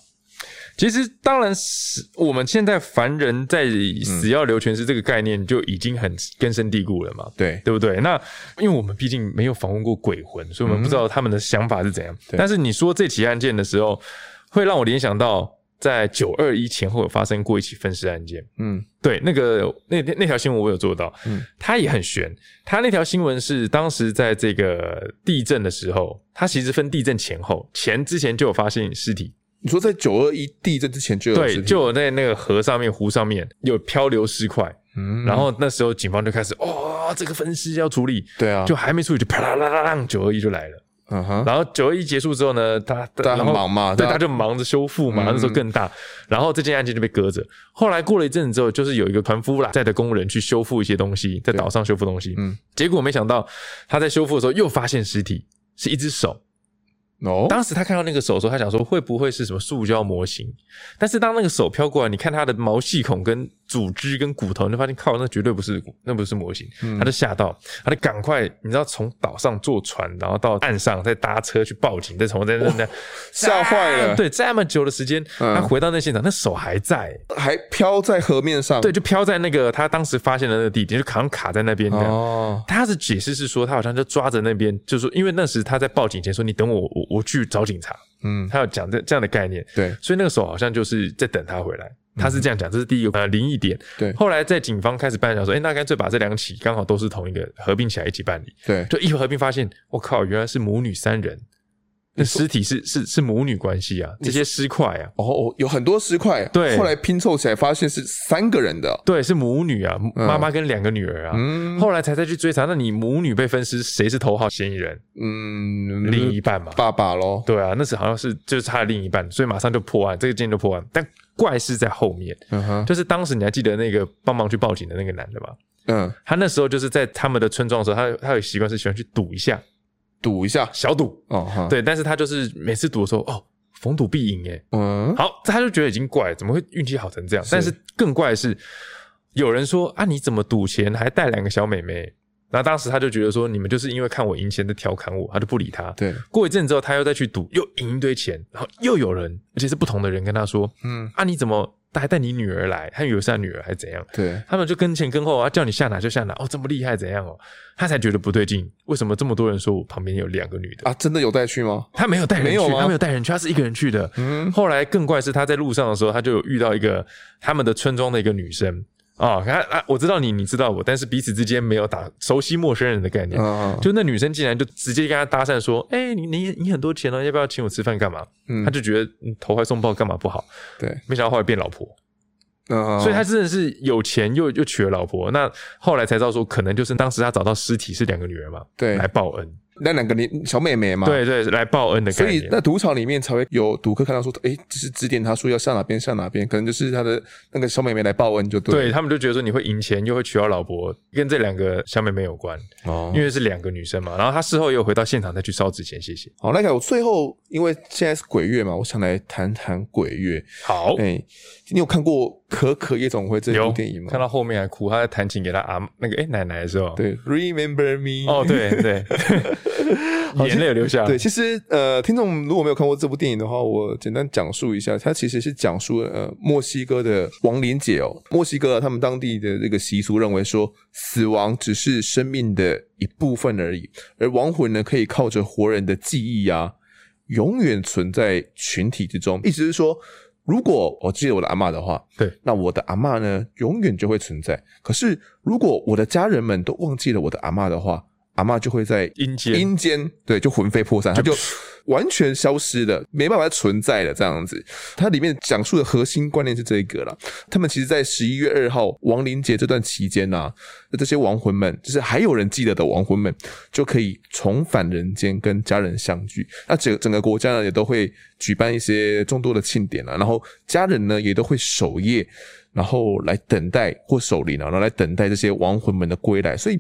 其实，当然是我们现在凡人在死要留全尸这个概念就已经很根深蒂固了嘛，对对不对？那因为我们毕竟没有访问过鬼魂，所以我们不知道他们的想法是怎样。但是你说这起案件的时候，会让我联想到。在九二一前后有发生过一起分尸案件，嗯，对，那个那那条新闻我有做到，嗯，他也很悬，他那条新闻是当时在这个地震的时候，他其实分地震前后，前之前就有发现尸体。你说在九二一地震之前就有？对，就有在那个河上面、湖上面有漂流尸块，嗯，然后那时候警方就开始，哦，这个分尸要处理，对啊，就还没处理就啪啦啦啦啦，九二一就来了。嗯哼，然后九二一结束之后呢，他他很忙嘛，对，他就忙着修复嘛，那时候更大。然后这件案件就被搁着。后来过了一阵子之后，就是有一个船夫啦，在的工人去修复一些东西，在岛上修复东西。嗯，结果没想到他在修复的时候又发现尸体，是一只手。哦，当时他看到那个手的时候，他想说会不会是什么塑胶模型？但是当那个手飘过来，你看它的毛细孔跟组织跟骨头，你就发现靠，那绝对不是，那不是模型。嗯，他就吓到，他就赶快，你知道从岛上坐船，然后到岸上再搭车去报警，再从在那那吓坏了。对，这么久的时间，他回到那现场，那手还在，还飘在河面上。对，就飘在那个他当时发现的那个地点，就好像卡在那边。哦，他的解释是说，他好像就抓着那边，就是说，因为那时他在报警前说，你等我，我。我去找警察，嗯，他有讲这这样的概念，对，所以那个时候好像就是在等他回来，他是这样讲，这是第一个呃灵异点，对。后来在警方开始办，讲说，哎，那干脆把这两起刚好都是同一个合并起来一起办理，对，就一合并发现，我靠，原来是母女三人。那尸体是是是母女关系啊，这些尸块啊，哦，有很多尸块，对，后来拼凑起来发现是三个人的，对，是母女啊，妈妈跟两个女儿啊，嗯，后来才再去追查，那你母女被分尸，谁是头号嫌疑人？嗯，另一半嘛，爸爸咯，对啊，那时好像是就是他的另一半，所以马上就破案，这个件就破案，但怪事在后面，嗯哼，就是当时你还记得那个帮忙去报警的那个男的吗？嗯，他那时候就是在他们的村庄的时候，他他有习惯是喜欢去赌一下。赌一下，小赌哦，对，但是他就是每次赌的时候，哦，逢赌必赢，哎，嗯，好，他就觉得已经怪了，怎么会运气好成这样？但是更怪的是，有人说啊，你怎么赌钱还带两个小妹妹？然后当时他就觉得说，你们就是因为看我赢钱在调侃我，他就不理他。对，过一阵之后，他又再去赌，又赢一堆钱，然后又有人，而且是不同的人跟他说，嗯，啊，你怎么？带带你女儿来，他以为是他女儿还是怎样？对，他们就跟前跟后啊，叫你下哪就下哪。哦，这么厉害怎样哦？他才觉得不对劲。为什么这么多人说我旁边有两个女的啊？真的有带去吗？他没有带人去，他没有带人去，他是一个人去的。嗯，后来更怪是他在路上的时候，他就有遇到一个他们的村庄的一个女生。哦，看啊，我知道你，你知道我，但是彼此之间没有打熟悉陌生人的概念。嗯，就那女生竟然就直接跟他搭讪说：“哎、欸，你你你很多钱哦，要不要请我吃饭干嘛？”嗯，他就觉得投怀送抱干嘛不好？对，没想到后来变老婆。嗯，所以他真的是有钱又又娶了老婆。那后来才知道说，可能就是当时他找到尸体是两个女人嘛，对，来报恩。那两个年小妹妹嘛，对对，来报恩的概念。所以那赌场里面才会有赌客看到说，哎，就是指点他说要向哪边向哪边，可能就是他的那个小妹妹来报恩就对。对，他们就觉得说你会赢钱又会娶到老婆，跟这两个小妹妹有关哦，因为是两个女生嘛。然后他事后又回到现场再去烧纸钱谢谢。好，那个我最后因为现在是鬼月嘛，我想来谈谈鬼月。好，哎，你有看过《可可夜总会》这部电影吗？看到后面还哭，他在弹琴给他阿那个哎奶奶的时候，对，Remember Me。哦，对对。眼泪流下。对，其实呃，听众如果没有看过这部电影的话，我简单讲述一下，它其实是讲述呃墨西哥的亡灵节哦。墨西哥他们当地的这个习俗认为说，死亡只是生命的一部分而已，而亡魂呢可以靠着活人的记忆啊，永远存在群体之中。意思是说，如果我记得我的阿嬷的话，对，那我的阿嬷呢永远就会存在。可是如果我的家人们都忘记了我的阿嬷的话，阿嬷就会在阴间，阴间对，就魂飞魄散，他就完全消失了，没办法存在了这样子。它里面讲述的核心观念是这个了。他们其实，在十一月二号亡灵节这段期间呢、啊，这些亡魂们，就是还有人记得的亡魂们，就可以重返人间，跟家人相聚。那整整个国家呢，也都会举办一些众多的庆典啊，然后家人呢，也都会守夜。然后来等待或守灵啊，然后来等待这些亡魂们的归来，所以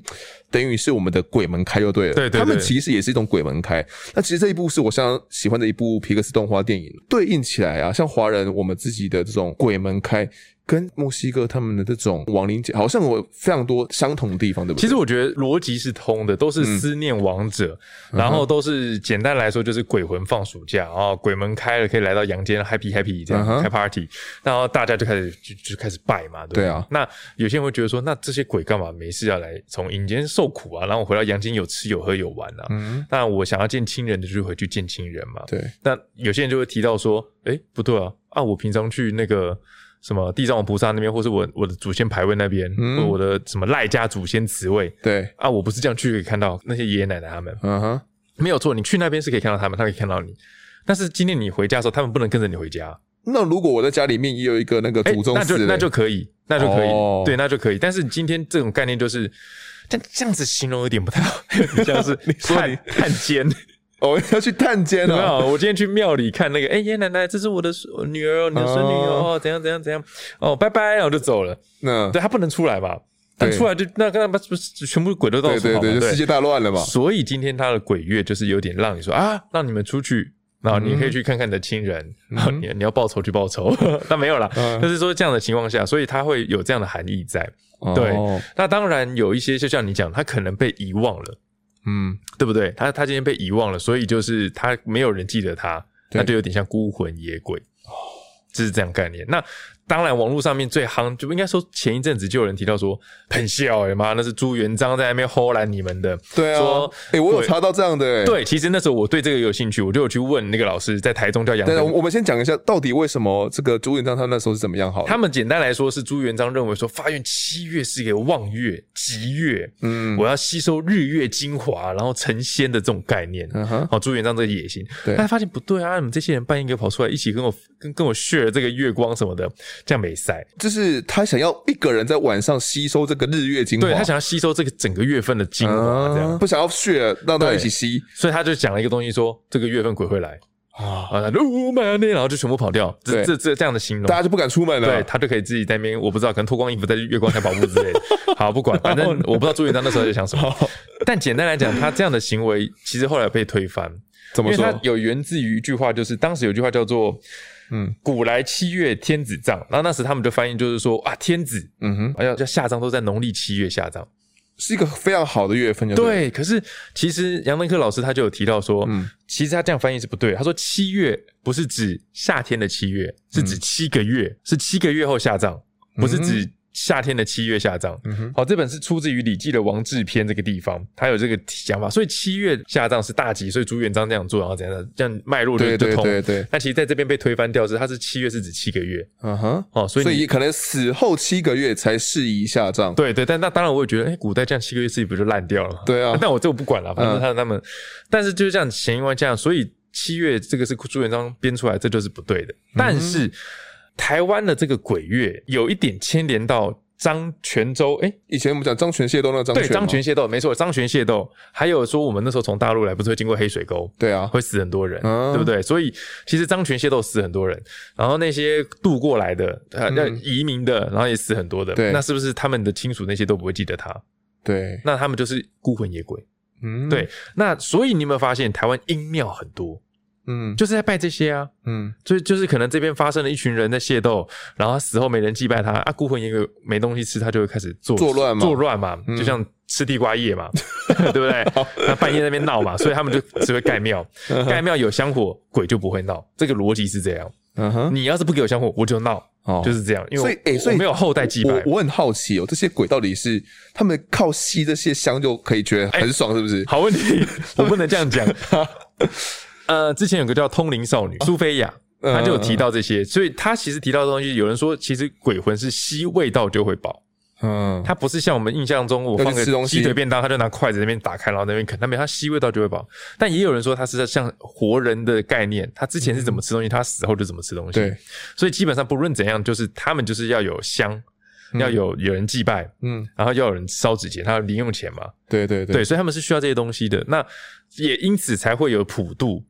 等于是我们的鬼门开就对了。对对对，他们其实也是一种鬼门开。那其实这一部是我相当喜欢的一部皮克斯动画电影，对应起来啊，像华人我们自己的这种鬼门开。跟墨西哥他们的这种亡灵节，好像有非常多相同的地方，对不对？其实我觉得逻辑是通的，都是思念亡者，嗯、然后都是简单来说就是鬼魂放暑假啊，鬼门开了可以来到阳间 happy happy 这样、嗯、开 party，然后大家就开始就就开始拜嘛，对，对啊。那有些人会觉得说，那这些鬼干嘛没事要来从阴间受苦啊？然后我回到阳间有吃有喝有玩啊？嗯。那我想要见亲人的就回去见亲人嘛。对。那有些人就会提到说，哎，不对啊，啊，我平常去那个。什么地藏王菩萨那边，或是我我的祖先牌位那边，嗯、或我的什么赖家祖先祠位，对啊，我不是这样去可以看到那些爷爷奶奶他们，嗯哼，没有错，你去那边是可以看到他们，他可以看到你。但是今天你回家的时候，他们不能跟着你回家。那如果我在家里面也有一个那个祖宗祠，那就那就可以，那就可以，哦、对，那就可以。但是今天这种概念就是，这这样子形容有点不太好，像是 探探监。我、哦、要去探监了。没有，我今天去庙里看那个，哎、欸，爷爷奶奶，这是我的女儿，你的孙女哦，怎样怎样怎样，哦，拜拜，然后就走了。那对他不能出来嘛？他出来就那跟他不是全部鬼都到处跑嘛？对对对，世界大乱了嘛？所以今天他的鬼月就是有点让你说啊，让你们出去，然后你可以去看看你的亲人，嗯、然后你你要报仇去报仇，那没有啦。嗯、就是说这样的情况下，所以他会有这样的含义在。对，哦、那当然有一些，就像你讲，他可能被遗忘了。嗯，对不对？他他今天被遗忘了，所以就是他没有人记得他，那就有点像孤魂野鬼，哦，就是这样概念。那。当然，网络上面最夯，就应该说前一阵子就有人提到说，很笑哎妈，那是朱元璋在那边唬烂你们的。对啊，说哎、欸，我有查到这样的、欸。对，其实那时候我对这个有兴趣，我就有去问那个老师，在台中叫杨。对，我们先讲一下，到底为什么这个朱元璋他那时候是怎么样好？他们简单来说是朱元璋认为说，发愿七月是一个望月吉月，嗯，我要吸收日月精华，然后成仙的这种概念。嗯哼，好，朱元璋这个野心。对，他发现不对啊，你们这些人半夜给我跑出来一起跟我跟跟我 share 这个月光什么的。这样没塞，就是他想要一个人在晚上吸收这个日月精华，对，他想要吸收这个整个月份的精华，这样、嗯、不想要血让他一起吸，所以他就讲了一个东西说，说这个月份鬼会来。啊，然后就全部跑掉，这这这这样的形容，大家就不敢出门了，对，他就可以自己在那边，我不知道可能脱光衣服在月光下跑步之类的，好不管，反正我不知道朱元璋那时候在想什么，但简单来讲，他这样的行为其实后来被推翻，怎么说？有源自于一句话，就是当时有句话叫做。嗯，古来七月天子葬，然后那时他们就翻译就是说啊，天子，嗯哼，要要下葬都在农历七月下葬，是一个非常好的月份。对，可是其实杨登科老师他就有提到说，嗯，其实他这样翻译是不对。他说七月不是指夏天的七月，是指七个月，嗯、是七个月后下葬，不是指。夏天的七月下葬，嗯哼，好，这本是出自于《礼记》的王志篇这个地方，他有这个想法，所以七月下葬是大吉，所以朱元璋这样做，然后怎样这样脉络就就通。对对对。那其实在这边被推翻掉是，他是七月是指七个月，嗯哼，哦，所以所以可能死后七个月才适宜下葬。对对，但那当然我也觉得，哎、欸，古代这样七个月自己不就烂掉了？对啊。但我这我不管了，反正他他们，嗯、但是就是这样，前因为这样，所以七月这个是朱元璋编出来，这就是不对的。但是、嗯、台湾的这个鬼月有一点牵连到。张泉州，哎、欸，以前我们讲张泉械斗那个张，对，张泉械斗没错，张泉械斗，还有说我们那时候从大陆来，不是会经过黑水沟，对啊，会死很多人，嗯、对不对？所以其实张泉械斗死很多人，然后那些渡过来的，呃，要移民的，然后也死很多的，那是不是他们的亲属那些都不会记得他？对，那他们就是孤魂野鬼，嗯，对，那所以你有没有发现台湾阴庙很多？嗯，就是在拜这些啊，嗯，所以就是可能这边发生了一群人在械斗，然后他死后没人祭拜他啊，孤魂野鬼没东西吃，他就会开始作作乱嘛，作乱嘛，嗯、就像吃地瓜叶嘛，对不对？那半夜在那边闹嘛，所以他们就只会盖庙，盖庙有香火，鬼就不会闹，这个逻辑是这样。嗯哼，你要是不给我香火，我就闹，哦，就是这样。因为所以，哎，所以没有后代祭拜，我很好奇哦，这些鬼到底是他们靠吸这些香就可以觉得很爽，是不是？好问题，我不能这样讲。呃，之前有个叫通灵少女苏菲亚，她就有提到这些，所以她其实提到的东西，有人说其实鬼魂是吸味道就会饱，嗯，它不是像我们印象中，我放个鸡腿便当，他就拿筷子那边打开，然后那边啃，那边它吸味道就会饱。但也有人说它是在像活人的概念，他之前是怎么吃东西，他死后就怎么吃东西。对，所以基本上不论怎样，就是他们就是要有香，要有有人祭拜，嗯，然后要有人烧纸钱，他要零用钱嘛。对对对，对，所以他们是需要这些东西的。那也因此才会有普渡。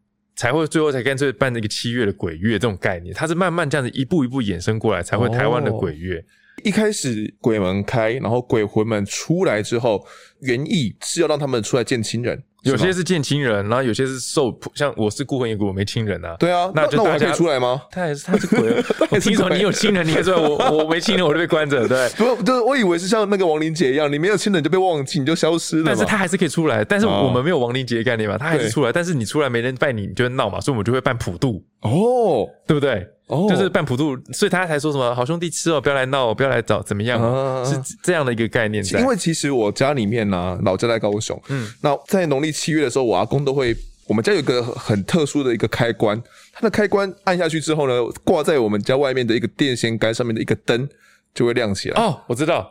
才会最后才干脆办那个七月的鬼月这种概念，它是慢慢这样子一步一步衍生过来，才会台湾的鬼月。哦，一开始鬼门开，然后鬼魂们出来之后，原意是要让他们出来见亲人。有些是见亲人，然后有些是受，像我是孤魂野鬼，我没亲人啊。对啊，那那我可以出来吗？他还是他是鬼，我听说你有亲人，你还出来，我我没亲人，我就被关着。对，不，就是我以为是像那个亡灵节一样，你没有亲人就被忘记，你就消失了。但是他还是可以出来，但是我们没有亡灵节的概念嘛，他还是出来，但是你出来没人拜你，你就会闹嘛，所以我们就会办普渡哦，对不对？哦，就是半普渡，所以他才说什么好兄弟吃哦，不要来闹，不要来找怎么样，啊、是这样的一个概念。因为其实我家里面呢、啊，老家在高雄，嗯，那在农历七月的时候，我阿公都会，我们家有一个很特殊的一个开关，它的开关按下去之后呢，挂在我们家外面的一个电线杆上面的一个灯就会亮起来。哦，我知道，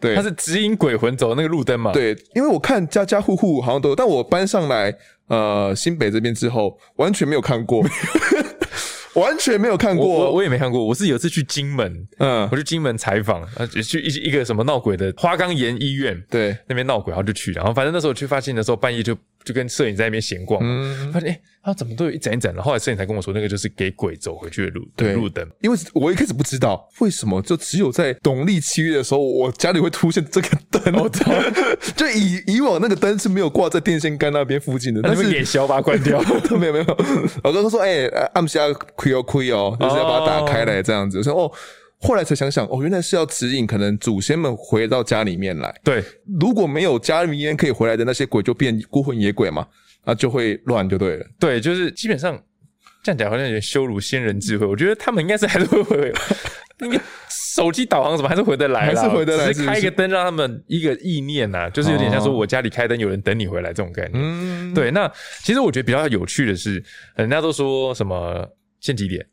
对，它是指引鬼魂走的那个路灯嘛。对，因为我看家家户户好像都有，但我搬上来呃新北这边之后，完全没有看过。完全没有看过，我我也没看过。我是有次去金门，嗯，我去金门采访，啊，去一一个什么闹鬼的花岗岩医院，对，那边闹鬼，然后就去，然后反正那时候去发现的时候，半夜就。就跟摄影在那边闲逛，嗯，发现哎，他怎么都有一盏一盏的。后来摄影才跟我说，那个就是给鬼走回去的路，对，路灯。因为我一开始不知道为什么，就只有在农历七月的时候，我家里会出现这个灯。我操！就以以往那个灯是没有挂在电线杆那边附近的，但是给小把它关掉。没有没有，我刚刚说哎，按下亏哦亏哦，就是要把它打开来这样子。我说哦。后来才想想，哦，原来是要指引可能祖先们回到家里面来。对，如果没有家里面可以回来的那些鬼，就变孤魂野鬼嘛，啊就会乱就对了。对，就是基本上这样讲好像有点羞辱先人智慧。我觉得他们应该是还是会回，那个手机导航什么还是回得来，还是回得来，只是开一个灯让他们一个意念呐、啊，就是有点像说我家里开灯，有人等你回来这种概念。嗯，对。那其实我觉得比较有趣的是，人家都说什么现几点？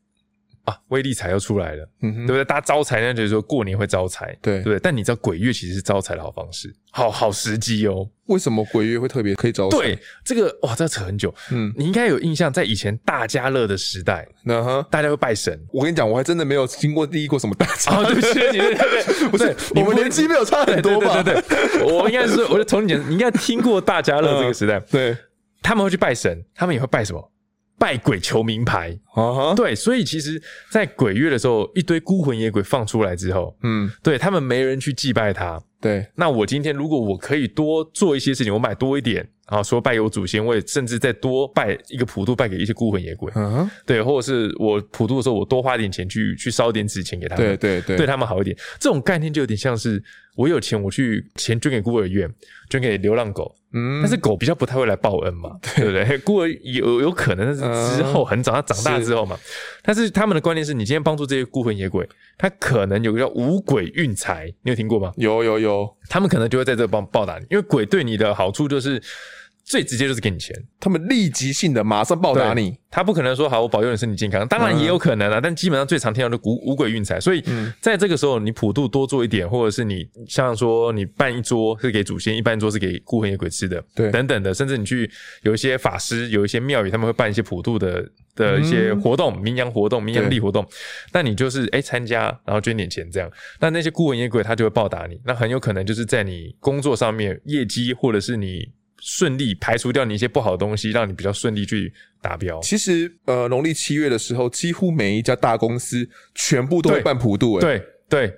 啊，威力财又出来了，嗯哼，对不对？大家招财呢，就是说过年会招财，对，对不对？但你知道鬼月其实是招财的好方式，好好时机哦。为什么鬼月会特别可以招财？对，这个哇，这扯很久。嗯，你应该有印象，在以前大家乐的时代，嗯哼，大家会拜神。我跟你讲，我还真的没有经过第一过什么大 家乐。哦，对不起，对对对，不是，我们年纪没有差很多吧？对对对，我应该是，我就从前你应该听过大家乐这个时代，对，他们会去拜神，他们也会拜什么？拜鬼求名牌，uh huh. 对，所以其实，在鬼月的时候，一堆孤魂野鬼放出来之后，嗯，对他们没人去祭拜他，对，那我今天如果我可以多做一些事情，我买多一点，然后说拜有祖先，我也甚至再多拜一个普渡，拜给一些孤魂野鬼，嗯哼，对，或者是我普渡的时候，我多花点钱去去烧点纸钱给他们，对对对，对他们好一点，这种概念就有点像是。我有钱，我去钱捐给孤儿院，捐给流浪狗。嗯，但是狗比较不太会来报恩嘛，对。不对？孤儿有有可能，但是之后很长，它长大之后嘛。但是他们的观念是你今天帮助这些孤魂野鬼，他可能有个叫五鬼运财，你有听过吗？有有有，他们可能就会在这帮报答你，因为鬼对你的好处就是。最直接就是给你钱，他们立即性的马上报答你，他不可能说好我保佑你身体健康，当然也有可能啊，嗯、但基本上最常听到的五五鬼运财，所以在这个时候你普渡多做一点，或者是你像说你办一桌是给祖先，一办一桌是给孤魂野鬼吃的，对，等等的，甚至你去有一些法师，有一些庙宇，他们会办一些普渡的的一些活动，冥阳、嗯、活动、冥阳历活动，那你就是诶参加，然后捐点钱这样，那那些孤魂野鬼他就会报答你，那很有可能就是在你工作上面业绩，或者是你。顺利排除掉你一些不好的东西，让你比较顺利去达标。其实，呃，农历七月的时候，几乎每一家大公司全部都会办普渡。对。对，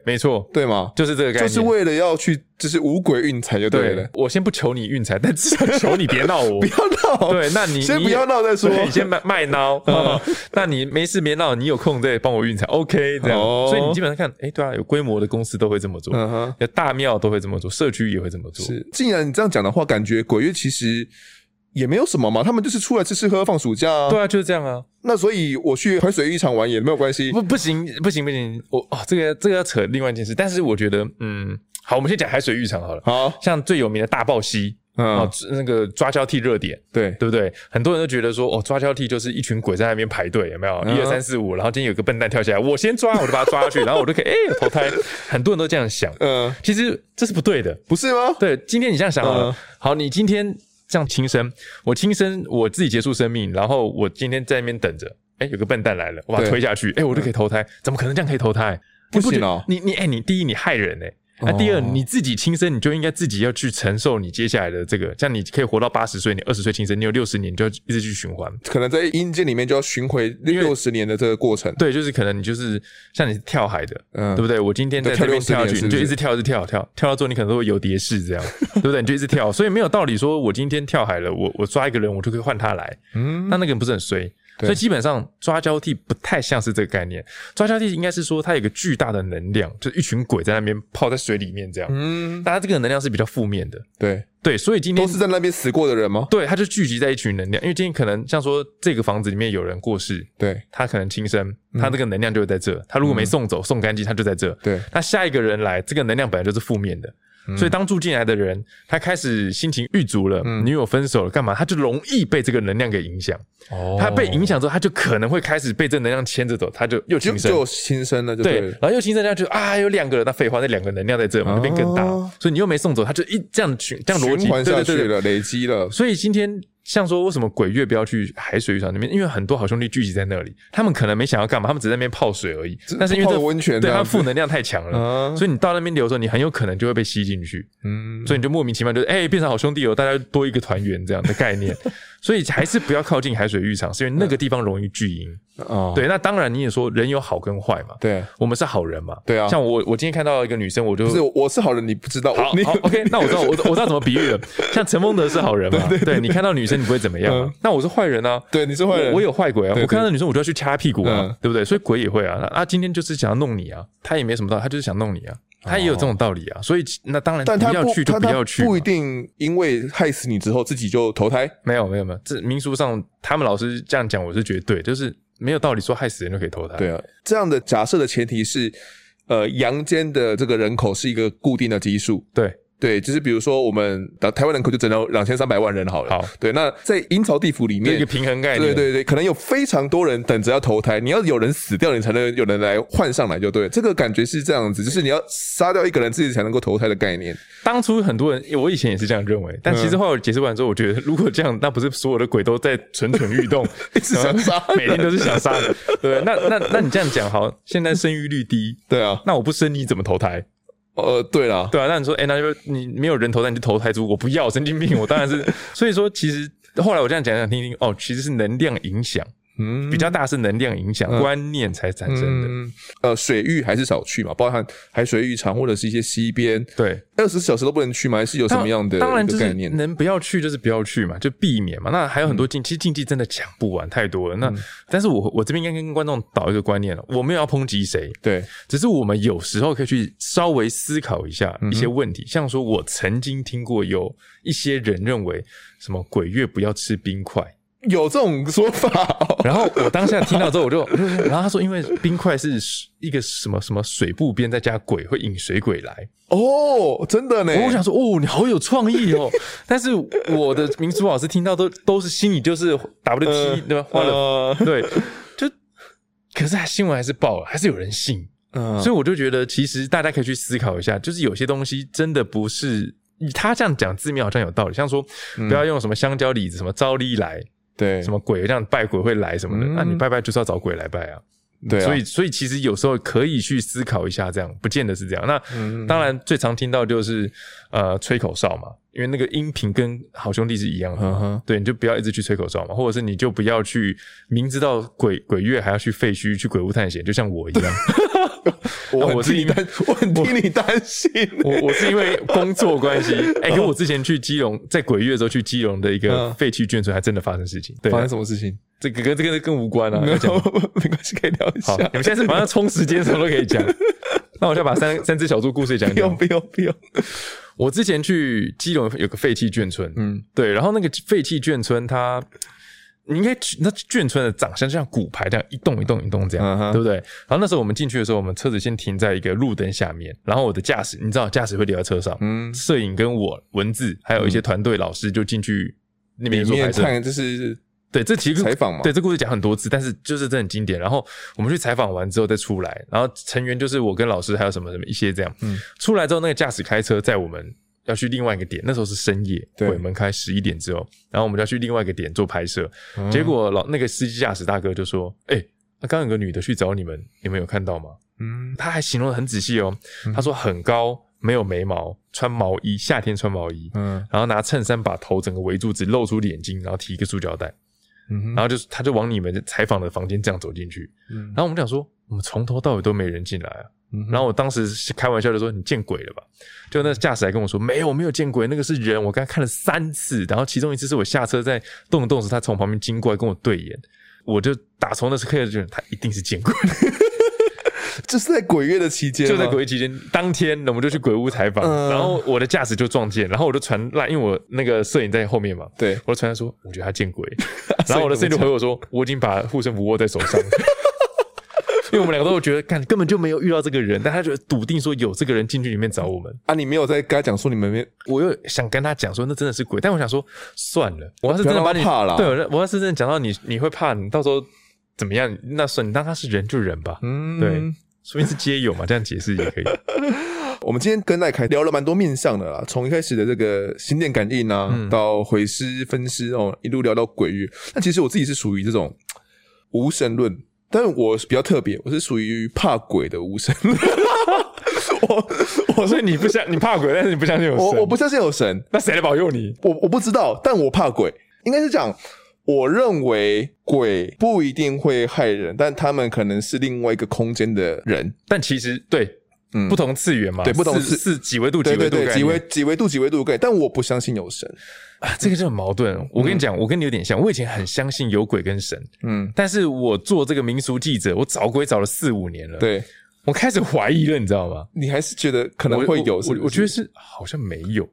没错，对吗？就是这个概念，就是为了要去，就是五鬼运财就对了。对，我先不求你运财，但至少求你别闹我，不要闹。对，那你先不要闹再说，你先卖卖闹。嗯，那你没事别闹，你有空再帮我运财，OK？这样，哦，所以你基本上看，哎，对啊，有规模的公司都会这么做，嗯哼，有大庙都会这么做，社区也会这么做。是，既然你这样讲的话，感觉鬼月其实。也没有什么嘛，他们就是出来吃吃喝喝放暑假啊。对啊，就是这样啊。那所以我去海水浴场玩也没有关系。不，不行，不行，不行。我哦，这个这个要扯另外一件事。但是我觉得，嗯，好，我们先讲海水浴场好了。好，像最有名的大爆溪，哦，那个抓交替热点，对对不对？很多人都觉得说，哦，抓交替就是一群鬼在那边排队，有没有？一二三四五，然后今天有个笨蛋跳下来，我先抓，我就把他抓下去，然后我就可以哎投胎。很多人都这样想，嗯，其实这是不对的，不是吗？对，今天你这样想好了，好，你今天这样轻生，我轻生，我自己结束生命，然后我今天在那边等着，哎，有个笨蛋来了，我把他推下去，哎，我就可以投胎，怎么可能这样可以投胎？不行哦，你你哎，你第一你害人哎。那、啊、第二，你自己轻生，你就应该自己要去承受你接下来的这个，像你可以活到八十岁，你二十岁轻生，你有六十年，你就要一直去循环，可能在阴间里面就要巡回六十年的这个过程。对，就是可能你就是像你跳海的，嗯，对不对？我今天在这边跳下去，你就一直跳，一直跳，跳跳到最后，你可能都会有蝶式这样，对不对？你就一直跳，所以没有道理说我今天跳海了，我我抓一个人，我就可以换他来，嗯，那那个人不是很衰。所以基本上抓交替不太像是这个概念，抓交替应该是说它有个巨大的能量，就是一群鬼在那边泡在水里面这样。嗯，大家这个能量是比较负面的。对对，所以今天都是在那边死过的人吗？对，他就聚集在一群能量，因为今天可能像说这个房子里面有人过世，对，他可能轻生，他这个能量就会在这。他如果没送走、送干净，他就在这。对，那下一个人来，这个能量本来就是负面的。所以当住进来的人，他开始心情郁卒了，女友分手了，干嘛？他就容易被这个能量给影响。哦，他被影响之后，他就可能会开始被这能量牵着走，他就又轻生，就轻生了，对。然后又轻生，这样就啊，有两个人，那废话，那两个能量在这嘛，那边更大。所以你又没送走，他就一这样循这样逻辑下去了，累积了。所以今天。像说为什么鬼月不要去海水浴场那边？因为很多好兄弟聚集在那里，他们可能没想要干嘛，他们只在那边泡水而已。但是因为这温泉，对，他负能量太强了，所以你到那边流的时候，你很有可能就会被吸进去。嗯，所以你就莫名其妙就哎、欸、变成好兄弟哦，大家多一个团圆这样的概念。所以还是不要靠近海水浴场，是因为那个地方容易聚阴。哦，对，那当然你也说人有好跟坏嘛。对，我们是好人嘛。对啊，像我，我今天看到一个女生，我就不是我是好人，你不知道。好，好，OK，那我知道，我我知道怎么比喻了。像陈风德是好人嘛？对，你看到女生你不会怎么样。那我是坏人啊。对，你是坏人，我有坏鬼啊。我看到女生我就要去掐屁股啊，对不对？所以鬼也会啊。啊，今天就是想要弄你啊，他也没什么道理，他就是想弄你啊。他也有这种道理啊，所以那当然，但他不要去就不要去，不一定因为害死你之后自己就投胎。没有没有没有，这民俗上他们老师这样讲，我是觉得对，就是没有道理说害死人就可以投胎。对啊，这样的假设的前提是，呃，阳间的这个人口是一个固定的基数。对。对，就是比如说我们的台湾人口就整到两千三百万人好了。好，对，那在阴曹地府里面，一个平衡概念。对对对，可能有非常多人等着要投胎，你要有人死掉，你才能有人来换上来，就对。这个感觉是这样子，就是你要杀掉一个人，自己才能够投胎的概念。当初很多人，我以前也是这样认为，但其实后来我解释完之后，我觉得如果这样，那不是所有的鬼都在蠢蠢欲动，一直想杀，每天都是想杀的。对，那那那你这样讲好，现在生育率低，对啊，那我不生你怎么投胎？呃，对啦，对啊，那你说，哎，那就你没有人头，那，你就投胎猪，我不要，神经病，我当然是。所以说，其实后来我这样讲讲听听，哦，其实是能量影响。嗯，比较大是能量影响、嗯、观念才产生的。嗯、呃，水域还是少去嘛，包含海水浴场或者是一些溪边。对，二十四小时都不能去吗？还是有什么样的？当然就是能不要去就是不要去嘛，就避免嘛。那还有很多禁，嗯、其实禁忌真的讲不完，太多了。那、嗯、但是我我这边应该跟观众导一个观念了，我没有要抨击谁，对，只是我们有时候可以去稍微思考一下一些问题，嗯、像说我曾经听过有一些人认为什么鬼月不要吃冰块。有这种说法，哦，然后我当下听到之后，我就，然后他说，因为冰块是一个什么什么水部边再加鬼会引水鬼来哦，真的呢。我想说，哦，你好有创意哦。但是我的民俗老师听到都都是心里就是 W T 对吧？花了对，就可是新闻还是爆了，还是有人信，嗯，所以我就觉得其实大家可以去思考一下，就是有些东西真的不是他这样讲字面好像有道理，像说不要用什么香蕉李子什么招力来。对，什么鬼这样拜鬼会来什么的？那、嗯啊、你拜拜就是要找鬼来拜啊。对啊，所以所以其实有时候可以去思考一下，这样不见得是这样。那、嗯、当然最常听到就是呃吹口哨嘛，因为那个音频跟好兄弟是一样的。嗯、对，你就不要一直去吹口哨嘛，或者是你就不要去明知道鬼鬼月还要去废墟去鬼屋探险，就像我一样。我 我是因为我很替你担心，我我是因为工作关系，哎，跟我之前去基隆，在鬼月的时候去基隆的一个废弃眷村，还真的发生事情。对，发生什么事情？这个跟这个更无关啊，没关系，可以聊一下。你们现在是马上充时间，什么都可以讲。那我就要把三三只小猪故事讲一讲。不用不用。我之前去基隆有个废弃眷村，嗯，对，然后那个废弃眷村它。你应该那眷村的长相就像骨牌这样一栋一栋一栋这样，嗯、对不对？然后那时候我们进去的时候，我们车子先停在一个路灯下面，然后我的驾驶，你知道驾驶会留在车上，嗯，摄影跟我文字还有一些团队老师就进去那边做拍摄。看，这是对，这其实采访嘛，对，这故事讲很多次，但是就是这很经典。然后我们去采访完之后再出来，然后成员就是我跟老师还有什么什么一些这样，嗯，出来之后那个驾驶开车载我们。要去另外一个点，那时候是深夜，鬼门开十一点之后，然后我们就要去另外一个点做拍摄。嗯、结果老那个司机驾驶大哥就说：“哎、欸，那刚刚有个女的去找你们，你们有看到吗？”嗯，他还形容的很仔细哦。他说很高，没有眉毛，穿毛衣，夏天穿毛衣，嗯，然后拿衬衫把头整个围住，只露出眼睛，然后提一个塑胶袋，然后就是他就往你们采访的房间这样走进去。嗯，然后我们讲说，我们从头到尾都没人进来啊。然后我当时开玩笑的说：“你见鬼了吧？”就那驾驶还跟我说：“没有，我没有见鬼，那个是人。我刚才看了三次，然后其中一次是我下车在动一动时，他从旁边经过来跟我对眼，我就打从那时刻就觉得他一定是见鬼。”这是在鬼月的期间，就在鬼月期间，当天我们就去鬼屋采访，嗯、然后我的驾驶就撞见，然后我就传赖，因为我那个摄影在后面嘛，对，我就传来说：“我觉得他见鬼。”然后我的摄影就回我说：“我已经把护身符握在手上。”因为我们两个都觉得，看根本就没有遇到这个人，但他觉得笃定说有这个人进去里面找我们啊！你没有在跟他讲说你们没，我又想跟他讲说那真的是鬼，但我想说算了，我要是真的把你怕了，对，我要是真的讲到你，你会怕，你到时候怎么样？那算你当他是人就人吧，嗯，对，说明是皆有嘛，这样解释也可以。我们今天跟赖凯聊了蛮多面向的啦，从一开始的这个心电感应啊，嗯、到毁尸分尸哦，一路聊到鬼域。那其实我自己是属于这种 无神论。但是我比较特别，我是属于怕鬼的无神论。我我说你不相你怕鬼，但是你不相信有神。我我不相信有神，那谁来保佑你？我我不知道，但我怕鬼。应该是讲，我认为鬼不一定会害人，但他们可能是另外一个空间的人。但其实对，嗯，不同次元嘛，对，不同次是几维度，几维度，几维几维度，几维度概念。但我不相信有神。啊，这个就很矛盾。我跟你讲，嗯、我跟你有点像。我以前很相信有鬼跟神，嗯，但是我做这个民俗记者，我找鬼找了四五年了。对，我开始怀疑了，你知道吗？你还是觉得可能会有是是？我，我，我觉得是好像没有，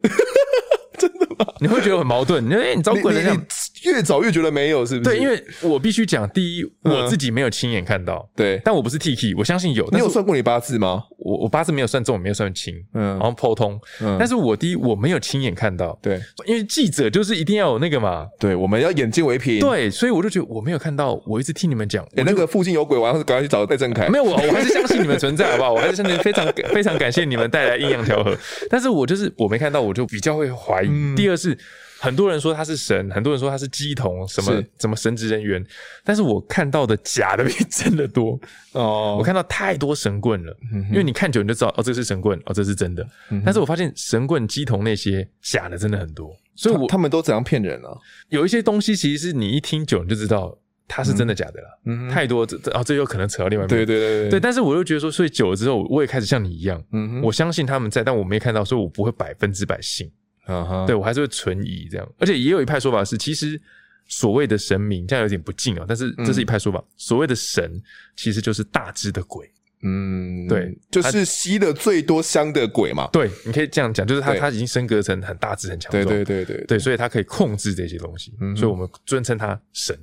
真的吗？你会觉得很矛盾。你说，哎，你找鬼了。越早越觉得没有，是不是？对，因为我必须讲，第一，我自己没有亲眼看到，对，但我不是 Tiki，我相信有。你有算过你八字吗？我我八字没有算重，没有算轻，嗯，然后剖通，嗯，但是我第一我没有亲眼看到，对，因为记者就是一定要有那个嘛，对，我们要眼见为凭，对，所以我就觉得我没有看到，我一直听你们讲，哎，那个附近有鬼，我要赶快去找戴正凯。没有，我我还是相信你们存在，好不好？我还是相信，非常非常感谢你们带来阴阳调和，但是我就是我没看到，我就比较会怀疑。第二是。很多人说他是神，很多人说他是鸡童，什么是什么神职人员，但是我看到的假的比真的多哦。我看到太多神棍了，嗯、因为你看久你就知道，哦，这是神棍，哦，这是真的。嗯、但是我发现神棍、鸡童那些假的真的很多，所以我他们都怎样骗人啊？有一些东西其实是你一听久你就知道它是真的假的了。嗯，太多这这哦，这有可能扯到另外一边。对对对对，对。但是我又觉得说，所以久了之后，我也开始像你一样，我相信他们在，但我没看到，所以我不会百分之百信。啊哈，uh. 对我还是会存疑这样，而且也有一派说法是，其实所谓的神明这样有点不敬啊，但是这是一派说法，嗯、所谓的神其实就是大只的鬼，嗯，对，就是吸的最多香的鬼嘛，对，你可以这样讲，就是他对。他已经升格成很大只很强壮，对对对对，对，所以他可以控制这些东西，嗯、所以我们尊称他神。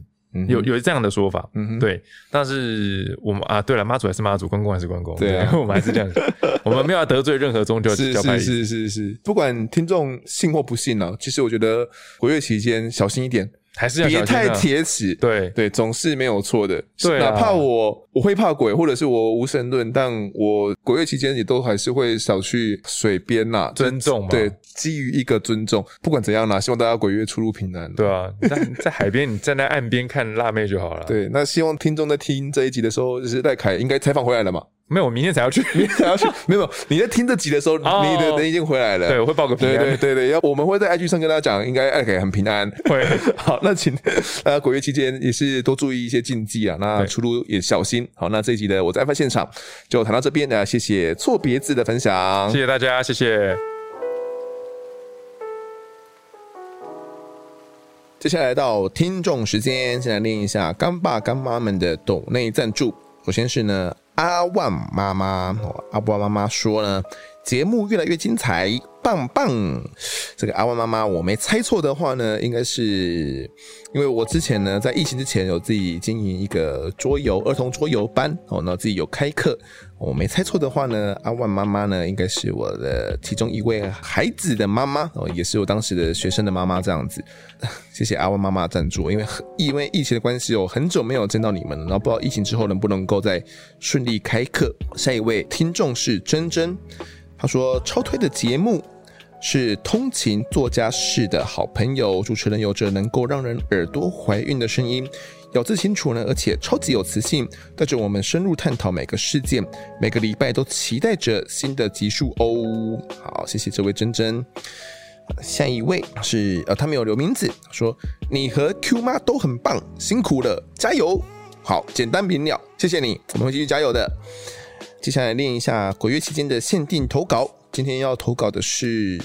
有有这样的说法，嗯，对，但是我们啊，对了，妈祖还是妈祖，关公还是关公，对，我们还是这样子，我们没有要得罪任何宗教，是是是是是，不管听众信或不信呢，其实我觉得鬼月期间小心一点。还是要别太铁齿，对对，总是没有错的。对，哪怕我我会怕鬼，或者是我无神论，但我鬼月期间也都还是会少去水边呐，尊重嘛。对，基于一个尊重，不管怎样啦，希望大家鬼月出入平安。对啊，在在海边，你站在岸边看辣妹就好了。对，那希望听众在听这一集的时候，就是赖凯应该采访回来了嘛。没有，我明天才要去，明天才要去。没有，你在听这集的时候，你的人已经回来了。对，我会报个平安。对对对对，要我们会在 IG 上跟大家讲，应该 OK 很平安。会。好，那请呃鬼月期间也是多注意一些禁忌啊，那出入也小心。好，那这一集的我在现场就谈到这边，那谢谢错别字的分享，谢谢大家，谢谢。接下来到听众时间，先来念一下干爸干妈们的抖内赞助。首先是呢，阿万妈妈，阿万妈妈说呢，节目越来越精彩，棒棒！这个阿万妈妈，我没猜错的话呢，应该是因为我之前呢，在疫情之前有自己经营一个桌游儿童桌游班哦，那自己有开课。我没猜错的话呢，阿万妈妈呢，应该是我的其中一位孩子的妈妈哦，也是我当时的学生的妈妈这样子。谢谢阿万妈妈赞助，因为因为疫情的关系，我很久没有见到你们了，然后不知道疫情之后能不能够再顺利开课。下一位听众是珍珍，他说超推的节目。是通勤作家式的好朋友，主持人有着能够让人耳朵怀孕的声音，咬字清楚呢，而且超级有磁性，带着我们深入探讨每个事件，每个礼拜都期待着新的集数哦。好，谢谢这位珍珍。下一位是呃，他没有留名字，说你和 Q 妈都很棒，辛苦了，加油。好，简单明了，谢谢你，我们会继续加油的。接下来念一下鬼月期间的限定投稿。今天要投稿的是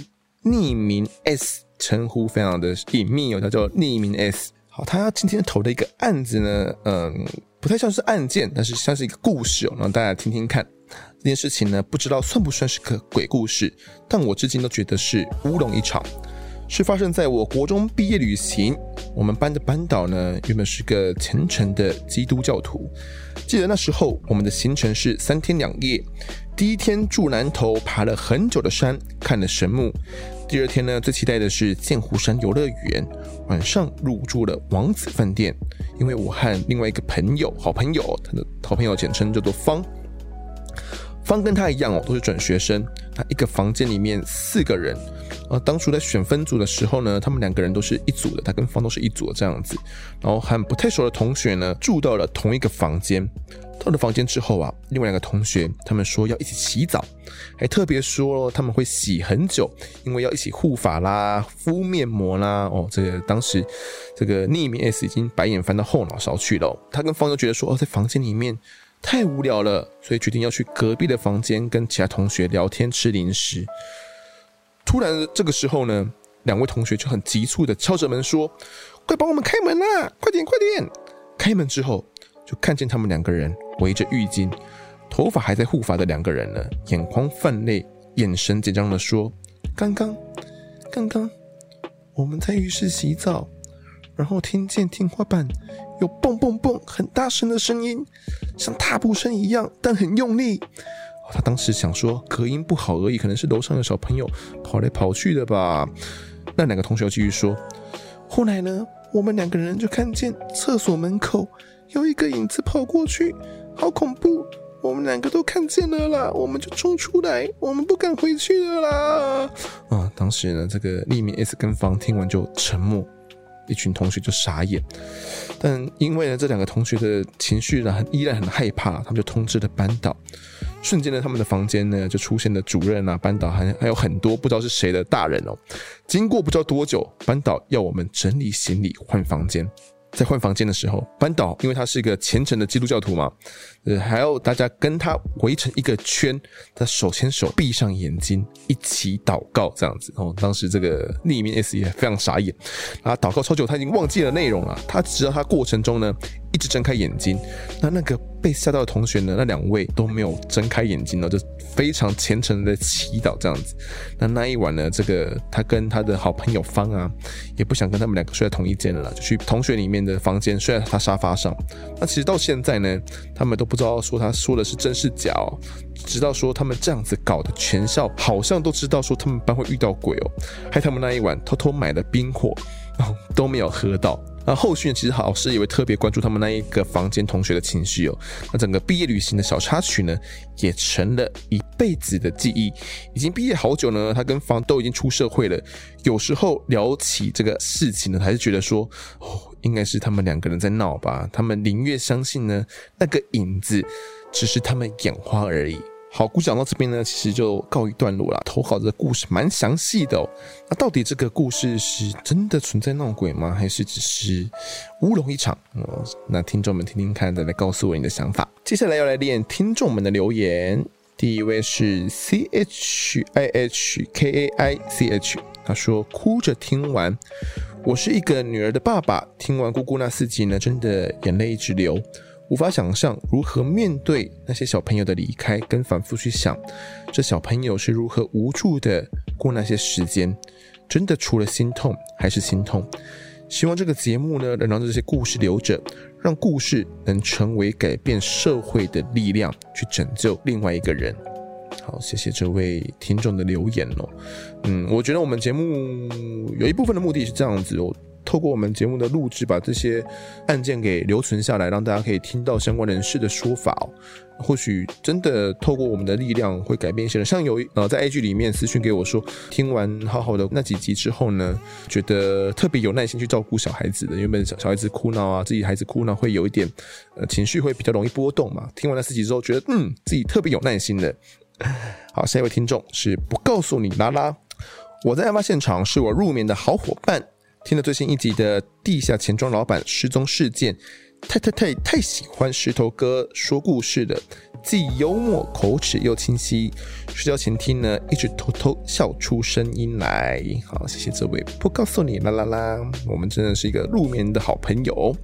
匿名 S，称呼非常的隐秘哦，他叫匿名 S。他今天投的一个案子呢，嗯，不太像是案件，但是像是一个故事哦，让大家听听看。这件事情呢，不知道算不算是个鬼故事，但我至今都觉得是乌龙一场。是发生在我国中毕业旅行，我们班的班导呢，原本是个虔诚的基督教徒。记得那时候我们的行程是三天两夜。第一天住南投，爬了很久的山，看了神木。第二天呢，最期待的是剑湖山游乐园。晚上入住了王子饭店，因为我和另外一个朋友，好朋友，他的好朋友简称叫做方。方跟他一样哦，都是转学生。他一个房间里面四个人。呃，当初在选分组的时候呢，他们两个人都是一组的，他跟方都是一组的这样子。然后和不太熟的同学呢，住到了同一个房间。到了房间之后啊，另外两个同学他们说要一起洗澡，还特别说他们会洗很久，因为要一起护发啦、敷面膜啦。哦，这个当时这个匿名 S 已经白眼翻到后脑勺去了。他跟方都觉得说，哦，在房间里面太无聊了，所以决定要去隔壁的房间跟其他同学聊天、吃零食。突然这个时候呢，两位同学就很急促的敲着门说：“快帮我们开门啦！快点，快点！”开门之后，就看见他们两个人围着浴巾，头发还在护发的两个人呢，眼眶泛泪，眼神紧张的说：“刚刚，刚刚我们在浴室洗澡，然后听见天花板有蹦蹦蹦很大声的声音，像踏步声一样，但很用力。”他当时想说隔音不好而已，可能是楼上的小朋友跑来跑去的吧。那两个同学继续说，后来呢，我们两个人就看见厕所门口有一个影子跑过去，好恐怖！我们两个都看见了啦，我们就冲出来，我们不敢回去了啦。啊，当时呢，这个匿名 S 跟方听完就沉默。一群同学就傻眼，但因为呢，这两个同学的情绪呢，很依然很害怕，他们就通知了班导。瞬间呢，他们的房间呢就出现了主任啊、班导，还还有很多不知道是谁的大人哦。经过不知道多久，班导要我们整理行李换房间。在换房间的时候，班导因为他是一个虔诚的基督教徒嘛，呃，还要大家跟他围成一个圈，他手牵手，闭上眼睛，一起祷告这样子。哦，当时这个匿名 S 也非常傻眼，啊，祷告超久，他已经忘记了内容了。他直到他过程中呢，一直睁开眼睛，那那个被吓到的同学呢，那两位都没有睁开眼睛呢，就非常虔诚的祈祷这样子。那那一晚呢，这个他跟他的好朋友方啊，也不想跟他们两个睡在同一间了，就去同学里面的房间睡在他沙发上。那其实到现在呢，他们都不知道说他说的是真是假哦。直到说他们这样子搞的，全校好像都知道说他们班会遇到鬼哦，害他们那一晚偷偷买了冰火，然后都没有喝到。那后续呢其实老师也会特别关注他们那一个房间同学的情绪哦。那整个毕业旅行的小插曲呢，也成了一辈子的记忆。已经毕业好久呢，他跟房都已经出社会了。有时候聊起这个事情呢，还是觉得说，哦，应该是他们两个人在闹吧。他们宁愿相信呢，那个影子只是他们眼花而已。好，故事讲到这边呢，其实就告一段落了。投稿的故事蛮详细的哦。那到底这个故事是真的存在闹鬼吗？还是只是乌龙一场？哦，那听众们听听看，再来告诉我你的想法。接下来要来念听众们的留言。第一位是 C H I H K A I C H，他说哭着听完。我是一个女儿的爸爸，听完姑姑那四集呢，真的眼泪一直流。无法想象如何面对那些小朋友的离开，跟反复去想这小朋友是如何无助的过那些时间，真的除了心痛还是心痛。希望这个节目呢，能让这些故事留着，让故事能成为改变社会的力量，去拯救另外一个人。好，谢谢这位听众的留言哦。嗯，我觉得我们节目有一部分的目的是这样子哦。透过我们节目的录制，把这些案件给留存下来，让大家可以听到相关人士的说法哦。或许真的透过我们的力量，会改变一些人。像有呃在 IG 里面私讯给我说，听完好好的那几集之后呢，觉得特别有耐心去照顾小孩子的，原本小小孩子哭闹啊，自己孩子哭闹会有一点呃情绪会比较容易波动嘛。听完那四集之后，觉得嗯自己特别有耐心的。好，下一位听众是不告诉你拉拉，我在案发现场，是我入眠的好伙伴。听了最新一集的地下钱庄老板失踪事件，太太太太喜欢石头哥说故事的，既幽默口齿又清晰。睡觉前听呢，一直偷偷笑出声音来。好，谢谢这位，不告诉你啦啦啦，我们真的是一个入眠的好朋友。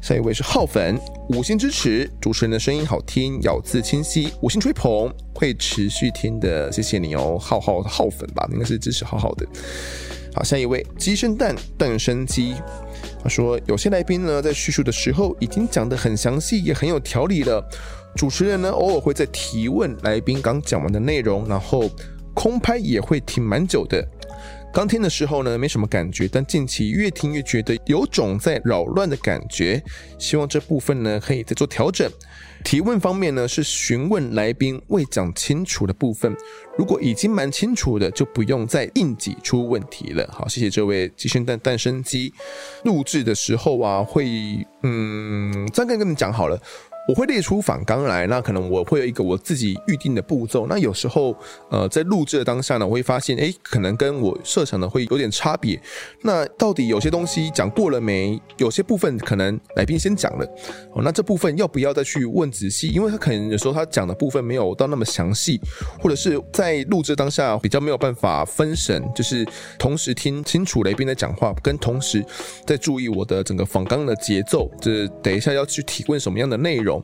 下一位是浩粉，五星支持，主持人的声音好听，咬字清晰，五星吹捧，会持续听的，谢谢你哦，浩浩浩粉吧，应该是支持浩浩的。好，下一位鸡生蛋，蛋生鸡。他说，有些来宾呢，在叙述的时候已经讲得很详细，也很有条理了。主持人呢，偶尔会在提问来宾刚讲完的内容，然后空拍也会停蛮久的。刚听的时候呢，没什么感觉，但近期越听越觉得有种在扰乱的感觉。希望这部分呢，可以再做调整。提问方面呢，是询问来宾未讲清楚的部分，如果已经蛮清楚的，就不用再硬挤出问题了。好，谢谢这位鸡生蛋，蛋生鸡。录制的时候啊，会嗯，这样跟你们讲好了。我会列出访纲来，那可能我会有一个我自己预定的步骤。那有时候，呃，在录制的当下呢，我会发现，诶，可能跟我设想的会有点差别。那到底有些东西讲过了没？有些部分可能来宾先讲了，哦，那这部分要不要再去问仔细？因为他可能有时候他讲的部分没有到那么详细，或者是在录制当下比较没有办法分神，就是同时听清楚来宾的讲话，跟同时在注意我的整个访纲的节奏，就是等一下要去提问什么样的内容。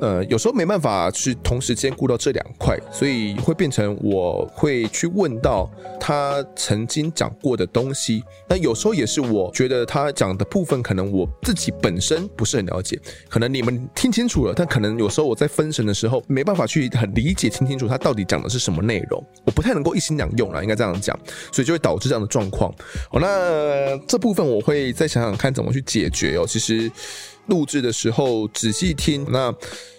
呃，有时候没办法去同时兼顾到这两块，所以会变成我会去问到他曾经讲过的东西。那有时候也是我觉得他讲的部分，可能我自己本身不是很了解，可能你们听清楚了，但可能有时候我在分神的时候没办法去很理解、听清楚他到底讲的是什么内容，我不太能够一心两用了，应该这样讲，所以就会导致这样的状况。好，那这部分我会再想想看怎么去解决哦。其实。录制的时候仔细听，那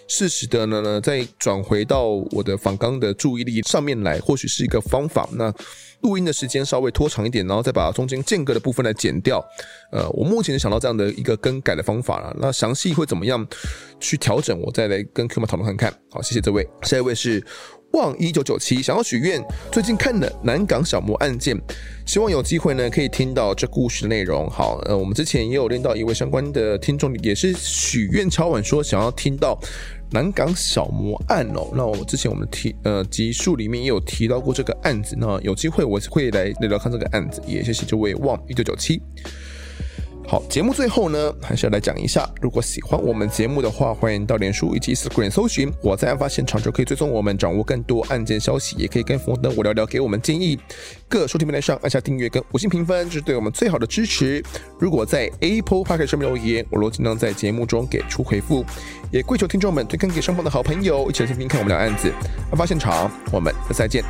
适时的呢呢再转回到我的反刚的注意力上面来，或许是一个方法。那录音的时间稍微拖长一点，然后再把中间间隔的部分来剪掉。呃，我目前想到这样的一个更改的方法了。那详细会怎么样去调整，我再来跟 Q 妈讨论看看。好，谢谢这位。下一位是。望一九九七想要许愿，最近看了南港小魔案件，希望有机会呢可以听到这故事的内容。好，呃，我们之前也有练到一位相关的听众，也是许愿敲碗说想要听到南港小魔案哦。那我之前我们提呃集数里面也有提到过这个案子，那有机会我会来聊聊看这个案子。也谢谢这位望一九九七。好，节目最后呢，还是要来讲一下，如果喜欢我们节目的话，欢迎到脸书以及 Instagram 搜寻我在案发现场，就可以追踪我们，掌握更多案件消息，也可以跟冯登我聊聊，给我们建议。各收听平台上按下订阅跟五星评分，这是对我们最好的支持。如果在 Apple Podcast 上面留言，我都尽量在节目中给出回复。也跪求听众们推荐给身旁的好朋友，一起来听听看我们聊案子。案发现场，我们再见。